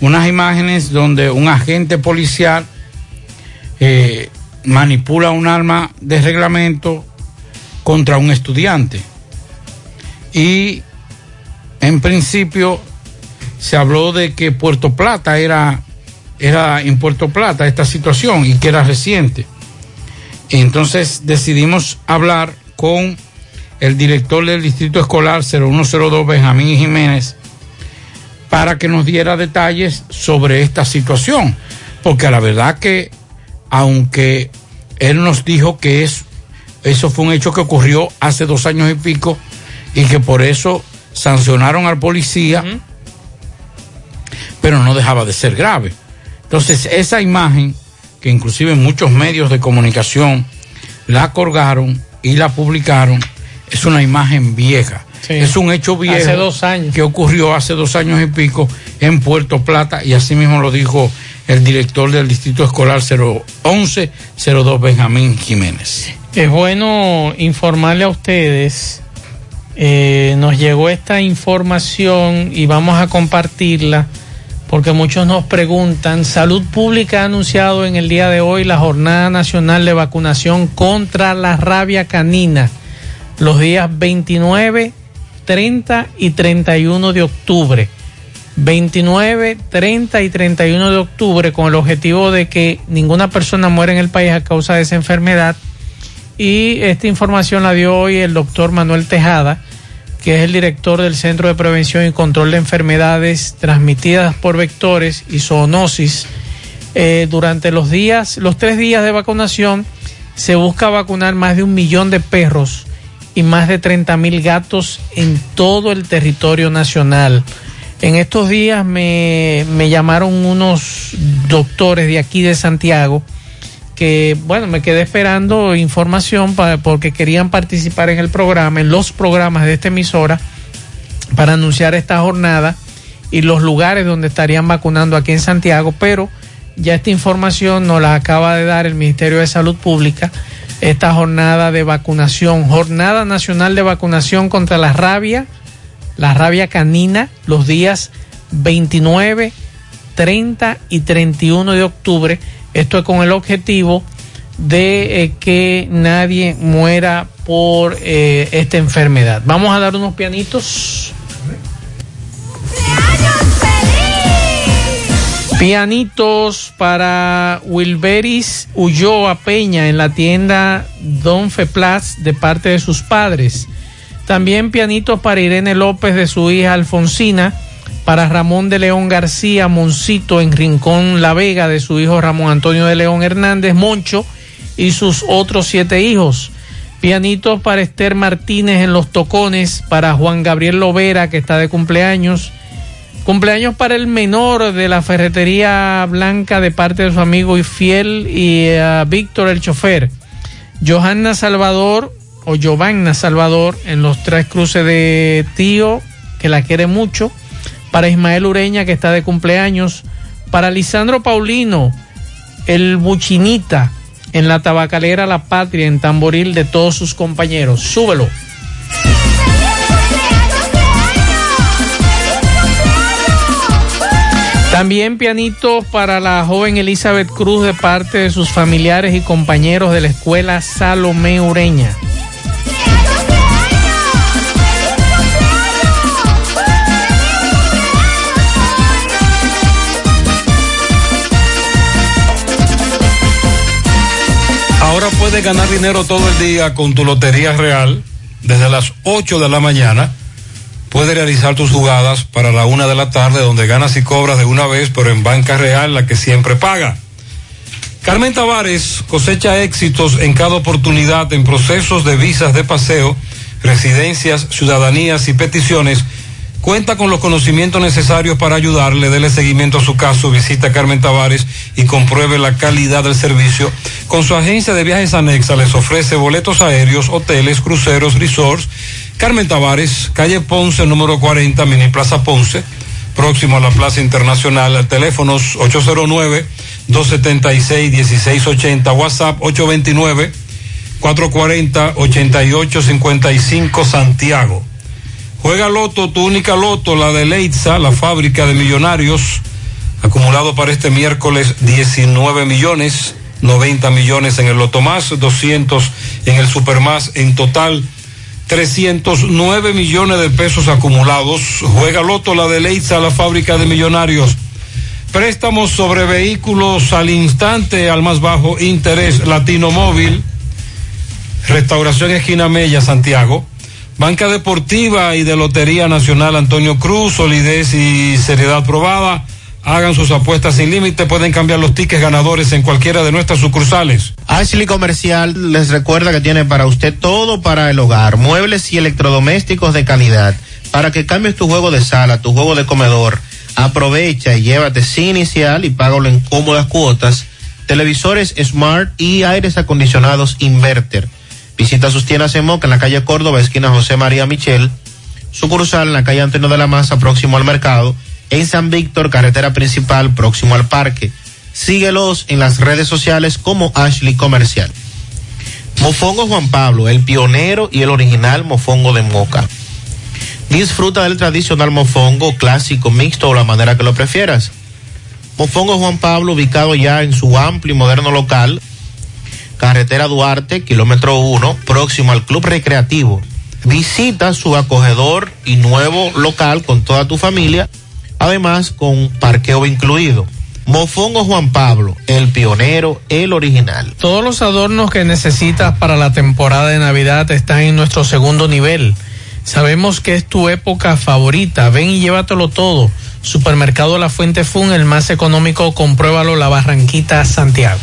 unas imágenes donde un agente policial manipula un arma de reglamento contra un estudiante. Y en principio se habló de que Puerto Plata era, era en Puerto Plata esta situación y que era reciente. Entonces decidimos hablar con el director del Distrito Escolar 0102, Benjamín Jiménez, para que nos diera detalles sobre esta situación. Porque a la verdad que, aunque él nos dijo que es, eso fue un hecho que ocurrió hace dos años y pico y que por eso sancionaron al policía, pero no dejaba de ser grave. Entonces, esa imagen, que inclusive muchos medios de comunicación la colgaron y la publicaron, es una imagen vieja. Es un hecho viejo Hace dos años. que ocurrió hace dos años y pico en Puerto Plata y así mismo lo dijo el director del Distrito Escolar 011-02 Benjamín Jiménez. Es bueno informarle a ustedes, eh, nos llegó esta información y vamos a compartirla porque muchos nos preguntan, Salud Pública ha anunciado en el día de hoy la Jornada Nacional de Vacunación contra la Rabia Canina, los días 29, 30 y 31 de octubre. 29, 30 y 31 de octubre con el objetivo de que ninguna persona muera en el país a causa de esa enfermedad. Y esta información la dio hoy el doctor Manuel Tejada, que es el director del Centro de Prevención y Control de Enfermedades Transmitidas por Vectores y Zoonosis. Eh, durante los días, los tres días de vacunación, se busca vacunar más de un millón de perros y más de 30 mil gatos en todo el territorio nacional. En estos días me, me llamaron unos doctores de aquí de Santiago que, bueno, me quedé esperando información porque querían participar en el programa, en los programas de esta emisora, para anunciar esta jornada y los lugares donde estarían vacunando aquí en Santiago, pero ya esta información nos la acaba de dar el Ministerio de Salud Pública, esta jornada de vacunación, Jornada Nacional de Vacunación contra la rabia, la rabia canina, los días 29, 30 y 31 de octubre. Esto es con el objetivo de eh, que nadie muera por eh, esta enfermedad. Vamos a dar unos pianitos. Pianitos para Wilberis Ulloa Peña en la tienda Don Feplas de parte de sus padres. También pianitos para Irene López de su hija Alfonsina, para Ramón de León García Moncito en Rincón La Vega de su hijo Ramón Antonio de León Hernández Moncho y sus otros siete hijos. Pianitos para Esther Martínez en Los Tocones, para Juan Gabriel Lovera que está de cumpleaños. Cumpleaños para el menor de la ferretería blanca de parte de su amigo y fiel y a Víctor el chofer. Johanna Salvador o Giovanna Salvador en los tres cruces de tío, que la quiere mucho. Para Ismael Ureña, que está de cumpleaños. Para Lisandro Paulino, el buchinita en la tabacalera La Patria, en Tamboril de todos sus compañeros. Súbelo. También pianito para la joven Elizabeth Cruz de parte de sus familiares y compañeros de la escuela Salomé Ureña. Puedes ganar dinero todo el día con tu Lotería Real. Desde las 8 de la mañana puedes realizar tus jugadas para la una de la tarde, donde ganas y cobras de una vez, pero en Banca Real, la que siempre paga. Carmen Tavares cosecha éxitos en cada oportunidad en procesos de visas de paseo, residencias, ciudadanías y peticiones cuenta con los conocimientos necesarios para ayudarle, dele seguimiento a su caso, visita a Carmen Tavares y compruebe la calidad del servicio. Con su agencia de viajes anexa les ofrece boletos aéreos, hoteles, cruceros, resorts. Carmen Tavares, calle Ponce, número 40, Mini Plaza Ponce, próximo a la Plaza Internacional, teléfonos 809-276-1680, WhatsApp 829. 440-8855 Santiago. Juega Loto, tu única Loto, la de Leitza, la fábrica de millonarios. Acumulado para este miércoles 19 millones, 90 millones en el Loto Más, 200 en el Super Más, en total 309 millones de pesos acumulados. Juega Loto, la de Leitza, la fábrica de millonarios. Préstamos sobre vehículos al instante, al más bajo interés, Latino Móvil. Restauración Esquina Mella, Santiago. Banca Deportiva y de Lotería Nacional Antonio Cruz, solidez y seriedad probada. Hagan sus apuestas sin límite, pueden cambiar los tickets ganadores en cualquiera de nuestras sucursales. Ashley Comercial les recuerda que tiene para usted todo para el hogar, muebles y electrodomésticos de calidad, para que cambies tu juego de sala, tu juego de comedor. Aprovecha y llévate sin inicial y págalo en cómodas cuotas. Televisores Smart y aires acondicionados Inverter. Visita sus tiendas en Moca en la calle Córdoba, esquina José María Michel. Sucursal en la calle Antonio de la Maza, próximo al mercado. En San Víctor, carretera principal, próximo al parque. Síguelos en las redes sociales como Ashley Comercial. Mofongo Juan Pablo, el pionero y el original mofongo de Moca. Disfruta del tradicional mofongo clásico, mixto o la manera que lo prefieras. Mofongo Juan Pablo, ubicado ya en su amplio y moderno local, carretera Duarte, kilómetro 1, próximo al Club Recreativo. Visita su acogedor y nuevo local con toda tu familia, además con parqueo incluido. Mofongo Juan Pablo, el pionero, el original. Todos los adornos que necesitas para la temporada de Navidad están en nuestro segundo nivel. Sabemos que es tu época favorita. Ven y llévatelo todo. Supermercado La Fuente Fun, el más económico, compruébalo, La Barranquita, Santiago.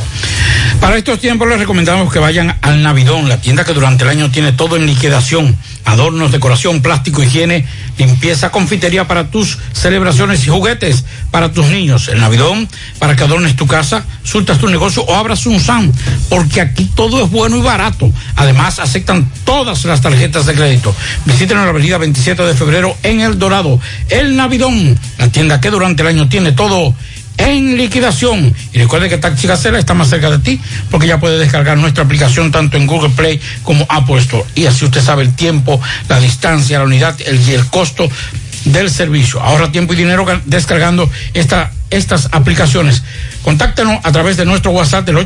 Para estos tiempos les recomendamos que vayan al Navidón, la tienda que durante el año tiene todo en liquidación. Adornos, decoración, plástico, higiene, limpieza, confitería para tus celebraciones y juguetes para tus niños. El Navidón, para que adornes tu casa, surtas tu negocio o abras un SAM, porque aquí todo es bueno y barato. Además, aceptan todas las tarjetas de crédito. Visiten la avenida 27 de febrero en El Dorado. El Navidón, la tienda que durante el año tiene todo en liquidación. Y recuerde que Taxi Gacela está más cerca de ti porque ya puede descargar nuestra aplicación tanto en Google Play como Apple Store. Y así usted sabe el tiempo, la distancia, la unidad el, y el costo del servicio. Ahorra tiempo y dinero descargando esta, estas aplicaciones. Contáctenos a través de nuestro WhatsApp del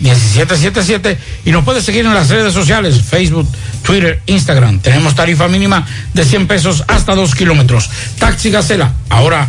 809-580-1777 y nos puede seguir en las redes sociales, Facebook, Twitter, Instagram. Tenemos tarifa mínima de 100 pesos hasta 2 kilómetros. Taxi Gacela, ahora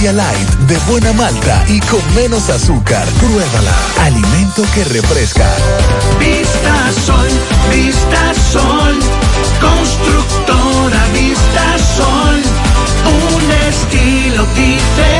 De buena malta y con menos azúcar. Pruébala. Alimento que refresca. Vista Sol, Vista Sol, constructora Vista Sol, un estilo diferente,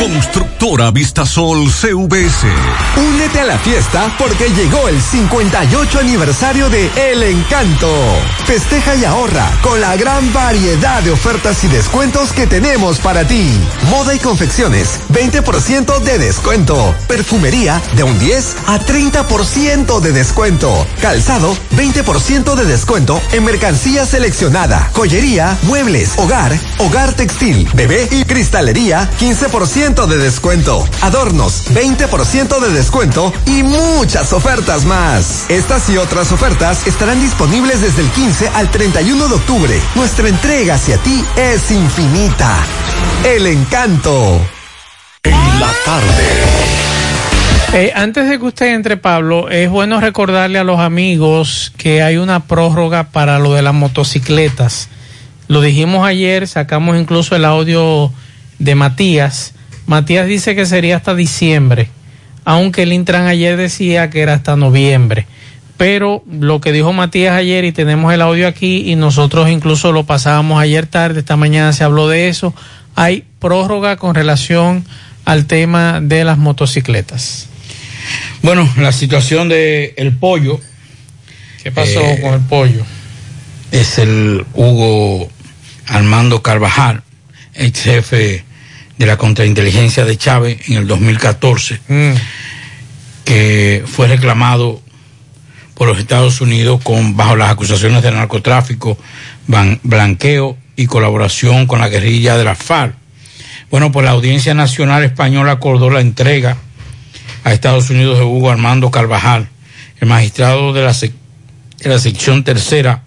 Constructora Vistasol CVS. Únete a la fiesta porque llegó el 58 aniversario de El Encanto. Festeja y ahorra con la gran variedad de ofertas y descuentos que tenemos para ti. Moda y confecciones, 20% de descuento. Perfumería de un 10 a 30% de descuento. Calzado, 20% de descuento en mercancía seleccionada. Joyería, muebles, hogar, hogar textil, bebé y cristalería, 15% de descuento. Adornos, 20% de descuento y muchas ofertas más. Estas y otras ofertas estarán disponibles desde el 15 al 31 de octubre. Nuestra entrega hacia ti es infinita. El encanto. En la tarde. Eh, antes de que usted entre, Pablo, es bueno recordarle a los amigos que hay una prórroga para lo de las motocicletas. Lo dijimos ayer, sacamos incluso el audio de Matías. Matías dice que sería hasta diciembre, aunque el Intran ayer decía que era hasta noviembre. Pero lo que dijo Matías ayer y tenemos el audio aquí y nosotros incluso lo pasábamos ayer tarde, esta mañana se habló de eso, hay prórroga con relación al tema de las motocicletas. Bueno, la situación de el pollo. ¿Qué pasó Eh, con el pollo? Es el Hugo Armando Carvajal, ex jefe de la contrainteligencia de Chávez en el 2014, Mm. que fue reclamado por los Estados Unidos con bajo las acusaciones de narcotráfico, ban- blanqueo y colaboración con la guerrilla de la FARC. Bueno, pues la Audiencia Nacional Española acordó la entrega a Estados Unidos de Hugo Armando Carvajal, el magistrado de la, sec- de la sección tercera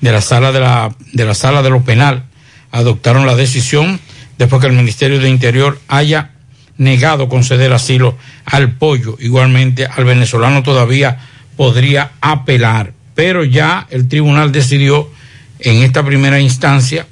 de la sala de la, de la sala de lo penal adoptaron la decisión después que el Ministerio de Interior haya negado conceder asilo al pollo. Igualmente al venezolano todavía podría apelar, pero ya el tribunal decidió en esta primera instancia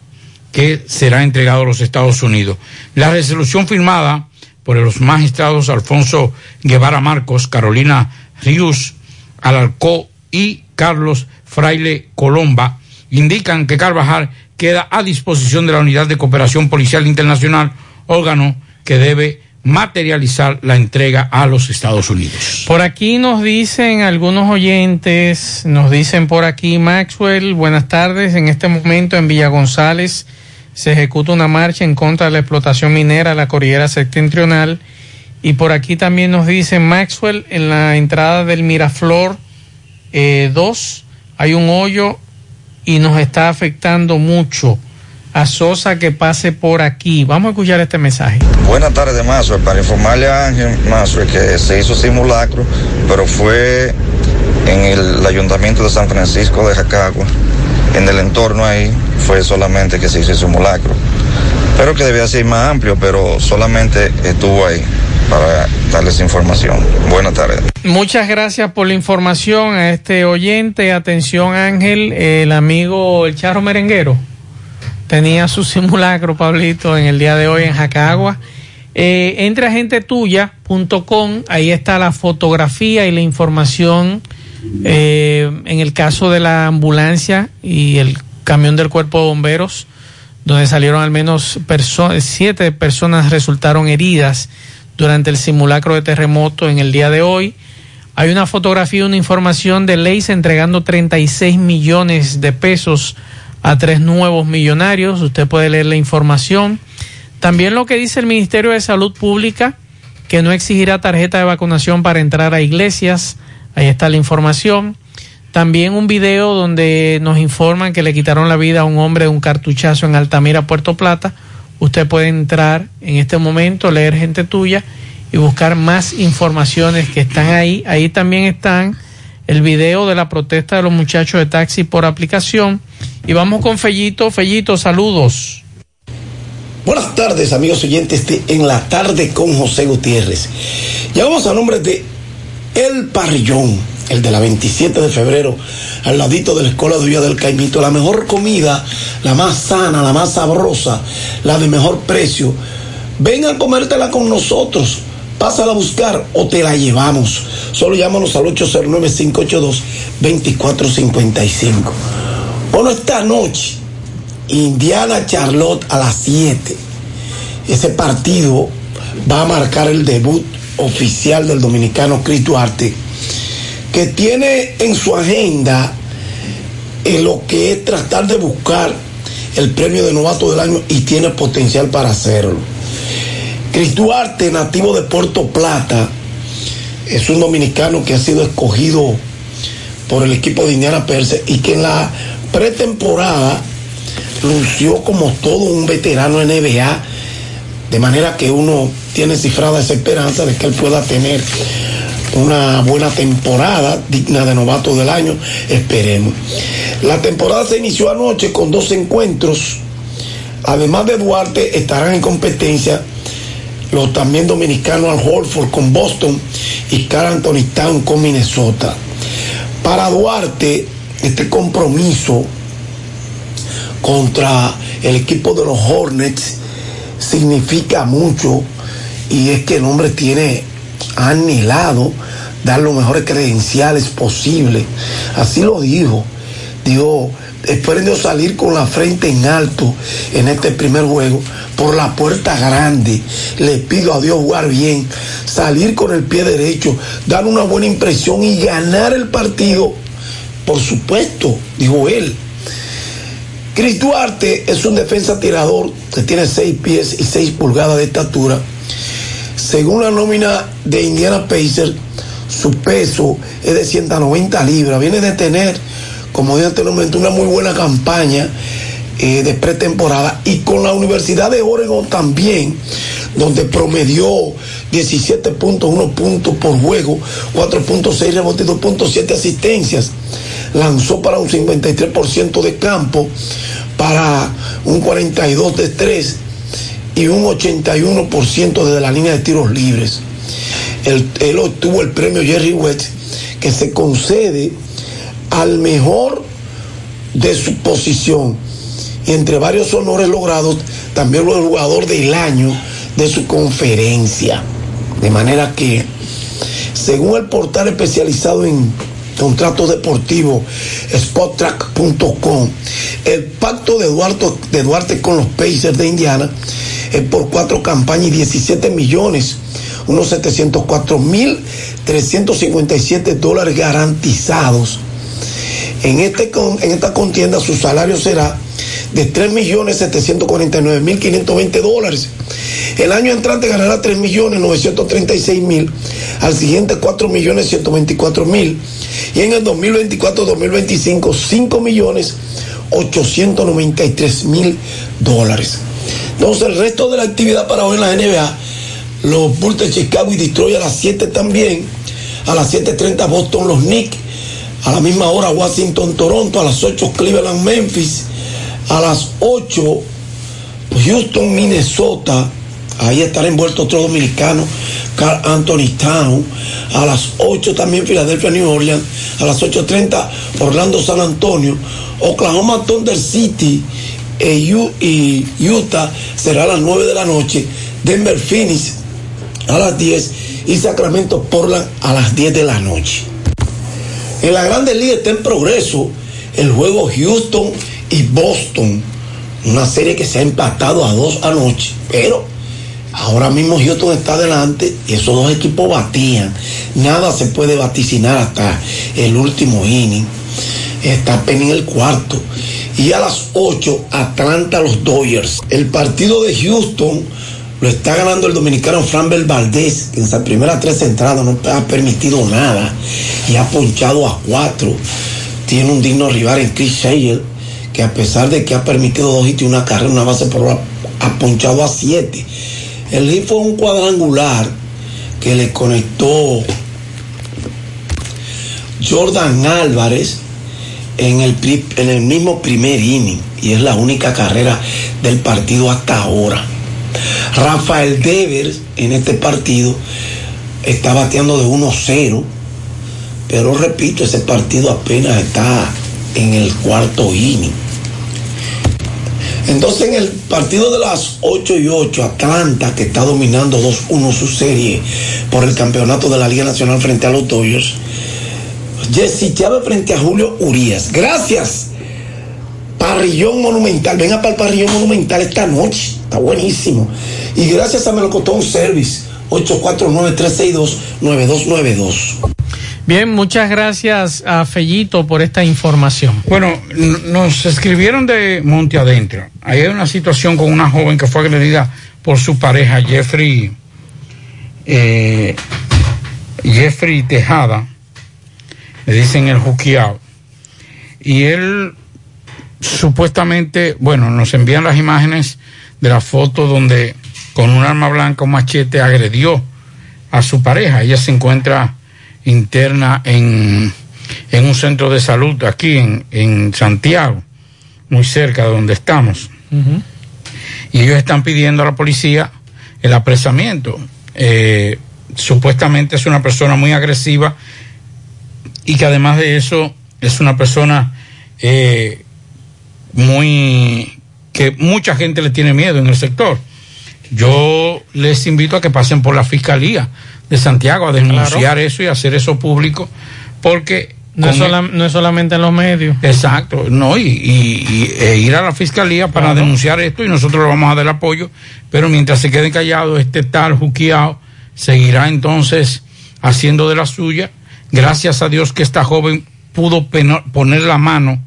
que será entregado a los Estados Unidos. La resolución firmada por los magistrados Alfonso Guevara Marcos, Carolina Ríos Alarcó y Carlos Fraile Colomba indican que Carvajal queda a disposición de la Unidad de Cooperación Policial Internacional, órgano que debe materializar la entrega a los Estados Unidos. Por aquí nos dicen algunos oyentes, nos dicen por aquí Maxwell, buenas tardes, en este momento en Villa González se ejecuta una marcha en contra de la explotación minera de la cordillera septentrional y por aquí también nos dicen Maxwell, en la entrada del Miraflor 2 hay un hoyo y nos está afectando mucho. A Sosa que pase por aquí. Vamos a escuchar este mensaje. Buenas tardes, Mazo. Para informarle a Ángel Mazo que se hizo simulacro, pero fue en el ayuntamiento de San Francisco de Jacagua. En el entorno ahí fue solamente que se hizo simulacro. Pero que debía ser más amplio, pero solamente estuvo ahí para darles información. Buenas tardes. Muchas gracias por la información a este oyente. Atención Ángel, el amigo El Charro Merenguero tenía su simulacro, Pablito, en el día de hoy en Jacagua. Eh, entre agentetuya.com, ahí está la fotografía y la información eh, en el caso de la ambulancia y el camión del cuerpo de bomberos, donde salieron al menos siete personas resultaron heridas durante el simulacro de terremoto en el día de hoy. Hay una fotografía, una información de Leis entregando 36 millones de pesos a tres nuevos millonarios. Usted puede leer la información. También lo que dice el Ministerio de Salud Pública, que no exigirá tarjeta de vacunación para entrar a iglesias. Ahí está la información. También un video donde nos informan que le quitaron la vida a un hombre de un cartuchazo en Altamira, Puerto Plata. Usted puede entrar en este momento, leer gente tuya y buscar más informaciones que están ahí. Ahí también están el video de la protesta de los muchachos de taxi por aplicación. Y vamos con Fellito. Fellito, saludos. Buenas tardes, amigos oyentes de En la Tarde con José Gutiérrez. Llamamos a nombre de El Parrillón, el de la 27 de febrero, al ladito de la Escuela de Villa del Caimito. La mejor comida, la más sana, la más sabrosa, la de mejor precio. Ven a comértela con nosotros. Pásala a buscar o te la llevamos. Solo llámanos al 809-582-2455. Bueno, esta noche, Indiana Charlotte a las 7. Ese partido va a marcar el debut oficial del dominicano Chris Duarte, que tiene en su agenda en lo que es tratar de buscar el premio de novato del año y tiene potencial para hacerlo. Chris Duarte, nativo de Puerto Plata, es un dominicano que ha sido escogido por el equipo de Indiana Perse y que en la pretemporada lució como todo un veterano NBA, de manera que uno tiene cifrada esa esperanza de que él pueda tener una buena temporada digna de novato del año, esperemos. La temporada se inició anoche con dos encuentros. Además de Duarte, estarán en competencia los también dominicanos Al Holford con Boston y Carl Anthony Town con Minnesota. Para Duarte, este compromiso contra el equipo de los Hornets significa mucho y es que el hombre tiene anhelado dar los mejores credenciales posibles. Así lo dijo. Dijo, esperen de salir con la frente en alto en este primer juego por la puerta grande. Le pido a Dios jugar bien, salir con el pie derecho, dar una buena impresión y ganar el partido. Por supuesto, dijo él. Chris Duarte es un defensa tirador que tiene 6 pies y 6 pulgadas de estatura. Según la nómina de Indiana Pacers, su peso es de 190 libras. Viene de tener, como dije anteriormente, una muy buena campaña eh, de pretemporada y con la Universidad de Oregon también, donde promedió 17.1 puntos por juego, 4.6 rebotes y 2.7 asistencias. Lanzó para un 53% de campo, para un 42 de 3 y un 81% desde la línea de tiros libres. Él, obtuvo el premio Jerry West que se concede al mejor de su posición. Y entre varios honores logrados, también el jugador del año de su conferencia. De manera que, según el portal especializado en contratos deportivos, spottrack.com, el pacto de Duarte, de Duarte con los Pacers de Indiana es por cuatro campañas y 17 millones, unos 704 mil 357 dólares garantizados. En, este, en esta contienda su salario será de 3.749.520 dólares. El año entrante ganará 3.936.000, al siguiente 4.124.000 y en el 2024-2025 5.893.000 dólares. Entonces el resto de la actividad para hoy en la NBA, los Bulls de Chicago y Detroit a las 7 también, a las 7.30 Boston los Knicks, a la misma hora Washington Toronto, a las 8 Cleveland Memphis, a las 8 Houston Minnesota, ahí estará envuelto otro dominicano, Carl Anthony Town, a las 8 también Filadelfia New Orleans, a las 8.30 Orlando San Antonio, Oklahoma Thunder City y Utah será a las 9 de la noche, Denver Phoenix a las 10 y Sacramento Portland a las 10 de la noche. En la Grande Liga está en progreso el juego Houston y Boston, una serie que se ha empatado a dos anoche, pero ahora mismo Houston está adelante y esos dos equipos batían. Nada se puede vaticinar hasta el último inning. Está en el cuarto. Y a las 8, Atlanta los Dodgers. El partido de Houston lo está ganando el dominicano Framber Valdés, que en sus primeras tres entradas no ha permitido nada y ha ponchado a cuatro. Tiene un digno rival en Chris Shale, que a pesar de que ha permitido dos hits y una carrera, una base por ha ponchado a siete. El hit fue un cuadrangular que le conectó Jordan Álvarez en el, en el mismo primer inning y es la única carrera del partido hasta ahora. Rafael Devers en este partido está bateando de 1-0, pero repito, ese partido apenas está en el cuarto inning. Entonces en el partido de las 8 y 8, Atlanta, que está dominando 2-1 su serie por el campeonato de la Liga Nacional frente a los Dodgers, Jesse Chávez frente a Julio Urias. Gracias. Parrillón Monumental. Venga para el Parrillón Monumental esta noche. Está buenísimo. Y gracias a Melocotón Service. 849-362-9292. Bien, muchas gracias a Fellito por esta información. Bueno, nos escribieron de Monte Adentro. Ahí hay una situación con una joven que fue agredida por su pareja, Jeffrey, eh, Jeffrey Tejada, le dicen el juqueado. Y él supuestamente, bueno, nos envían las imágenes de la foto donde con un arma blanca, un machete, agredió a su pareja. Ella se encuentra interna en, en un centro de salud aquí en, en Santiago, muy cerca de donde estamos. Y ellos están pidiendo a la policía el apresamiento. Eh, supuestamente es una persona muy agresiva y que además de eso es una persona eh, muy que mucha gente le tiene miedo en el sector. Yo les invito a que pasen por la fiscalía de Santiago a denunciar eso y hacer eso público, porque No es, con- sola- no es solamente en los medios. Exacto, no, y, y- y- e ir a la fiscalía para denunciar esto y nosotros le vamos a dar apoyo, pero mientras se queden callados, este tal juqueado seguirá entonces haciendo de la suya. Gracias a Dios que esta joven pudo poner la mano,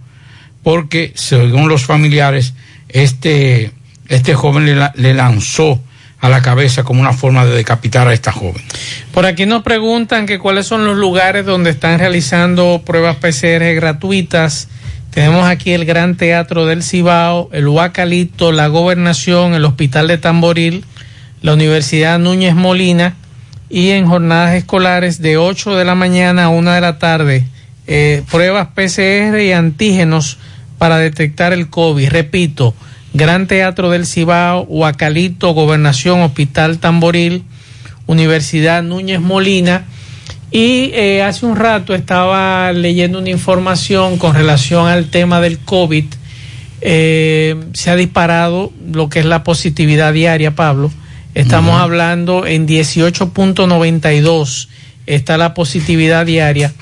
porque según los familiares, este, este joven le lanzó a la cabeza como una forma de decapitar a esta joven. Por aquí nos preguntan que cuáles son los lugares donde están realizando pruebas PCR gratuitas. Tenemos aquí el Gran Teatro del Cibao, el Huacalito, la Gobernación, el Hospital de Tamboril, la Universidad Núñez Molina y en jornadas escolares de 8 de la mañana a 1 de la tarde. eh, pruebas PCR y antígenos para detectar el COVID. Repito, Gran Teatro del Cibao, Huacalito, Gobernación, Hospital Tamboril, Universidad Núñez Molina. Y eh, hace un rato estaba leyendo una información con relación al tema del COVID. Eh, se ha disparado lo que es la positividad diaria, Pablo. Estamos hablando en 18.92 está la positividad diaria.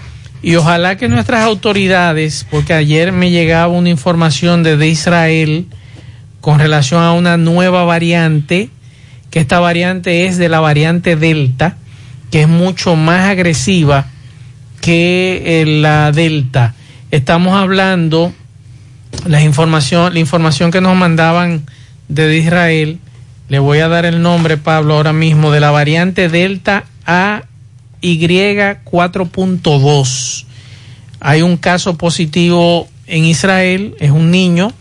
Y ojalá que nuestras autoridades, porque ayer me llegaba una información desde Israel con relación a una nueva variante, que esta variante es de la variante Delta, que es mucho más agresiva que eh, la Delta. Estamos hablando, la información, la información que nos mandaban desde Israel, le voy a dar el nombre, Pablo, ahora mismo, de la variante Delta AY4.2. Hay un caso positivo en Israel, es un niño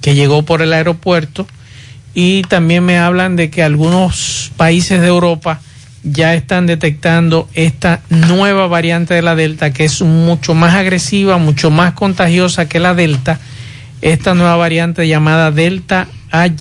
que llegó por el aeropuerto y también me hablan de que algunos países de Europa ya están detectando esta nueva variante de la Delta que es mucho más agresiva, mucho más contagiosa que la Delta, esta nueva variante llamada Delta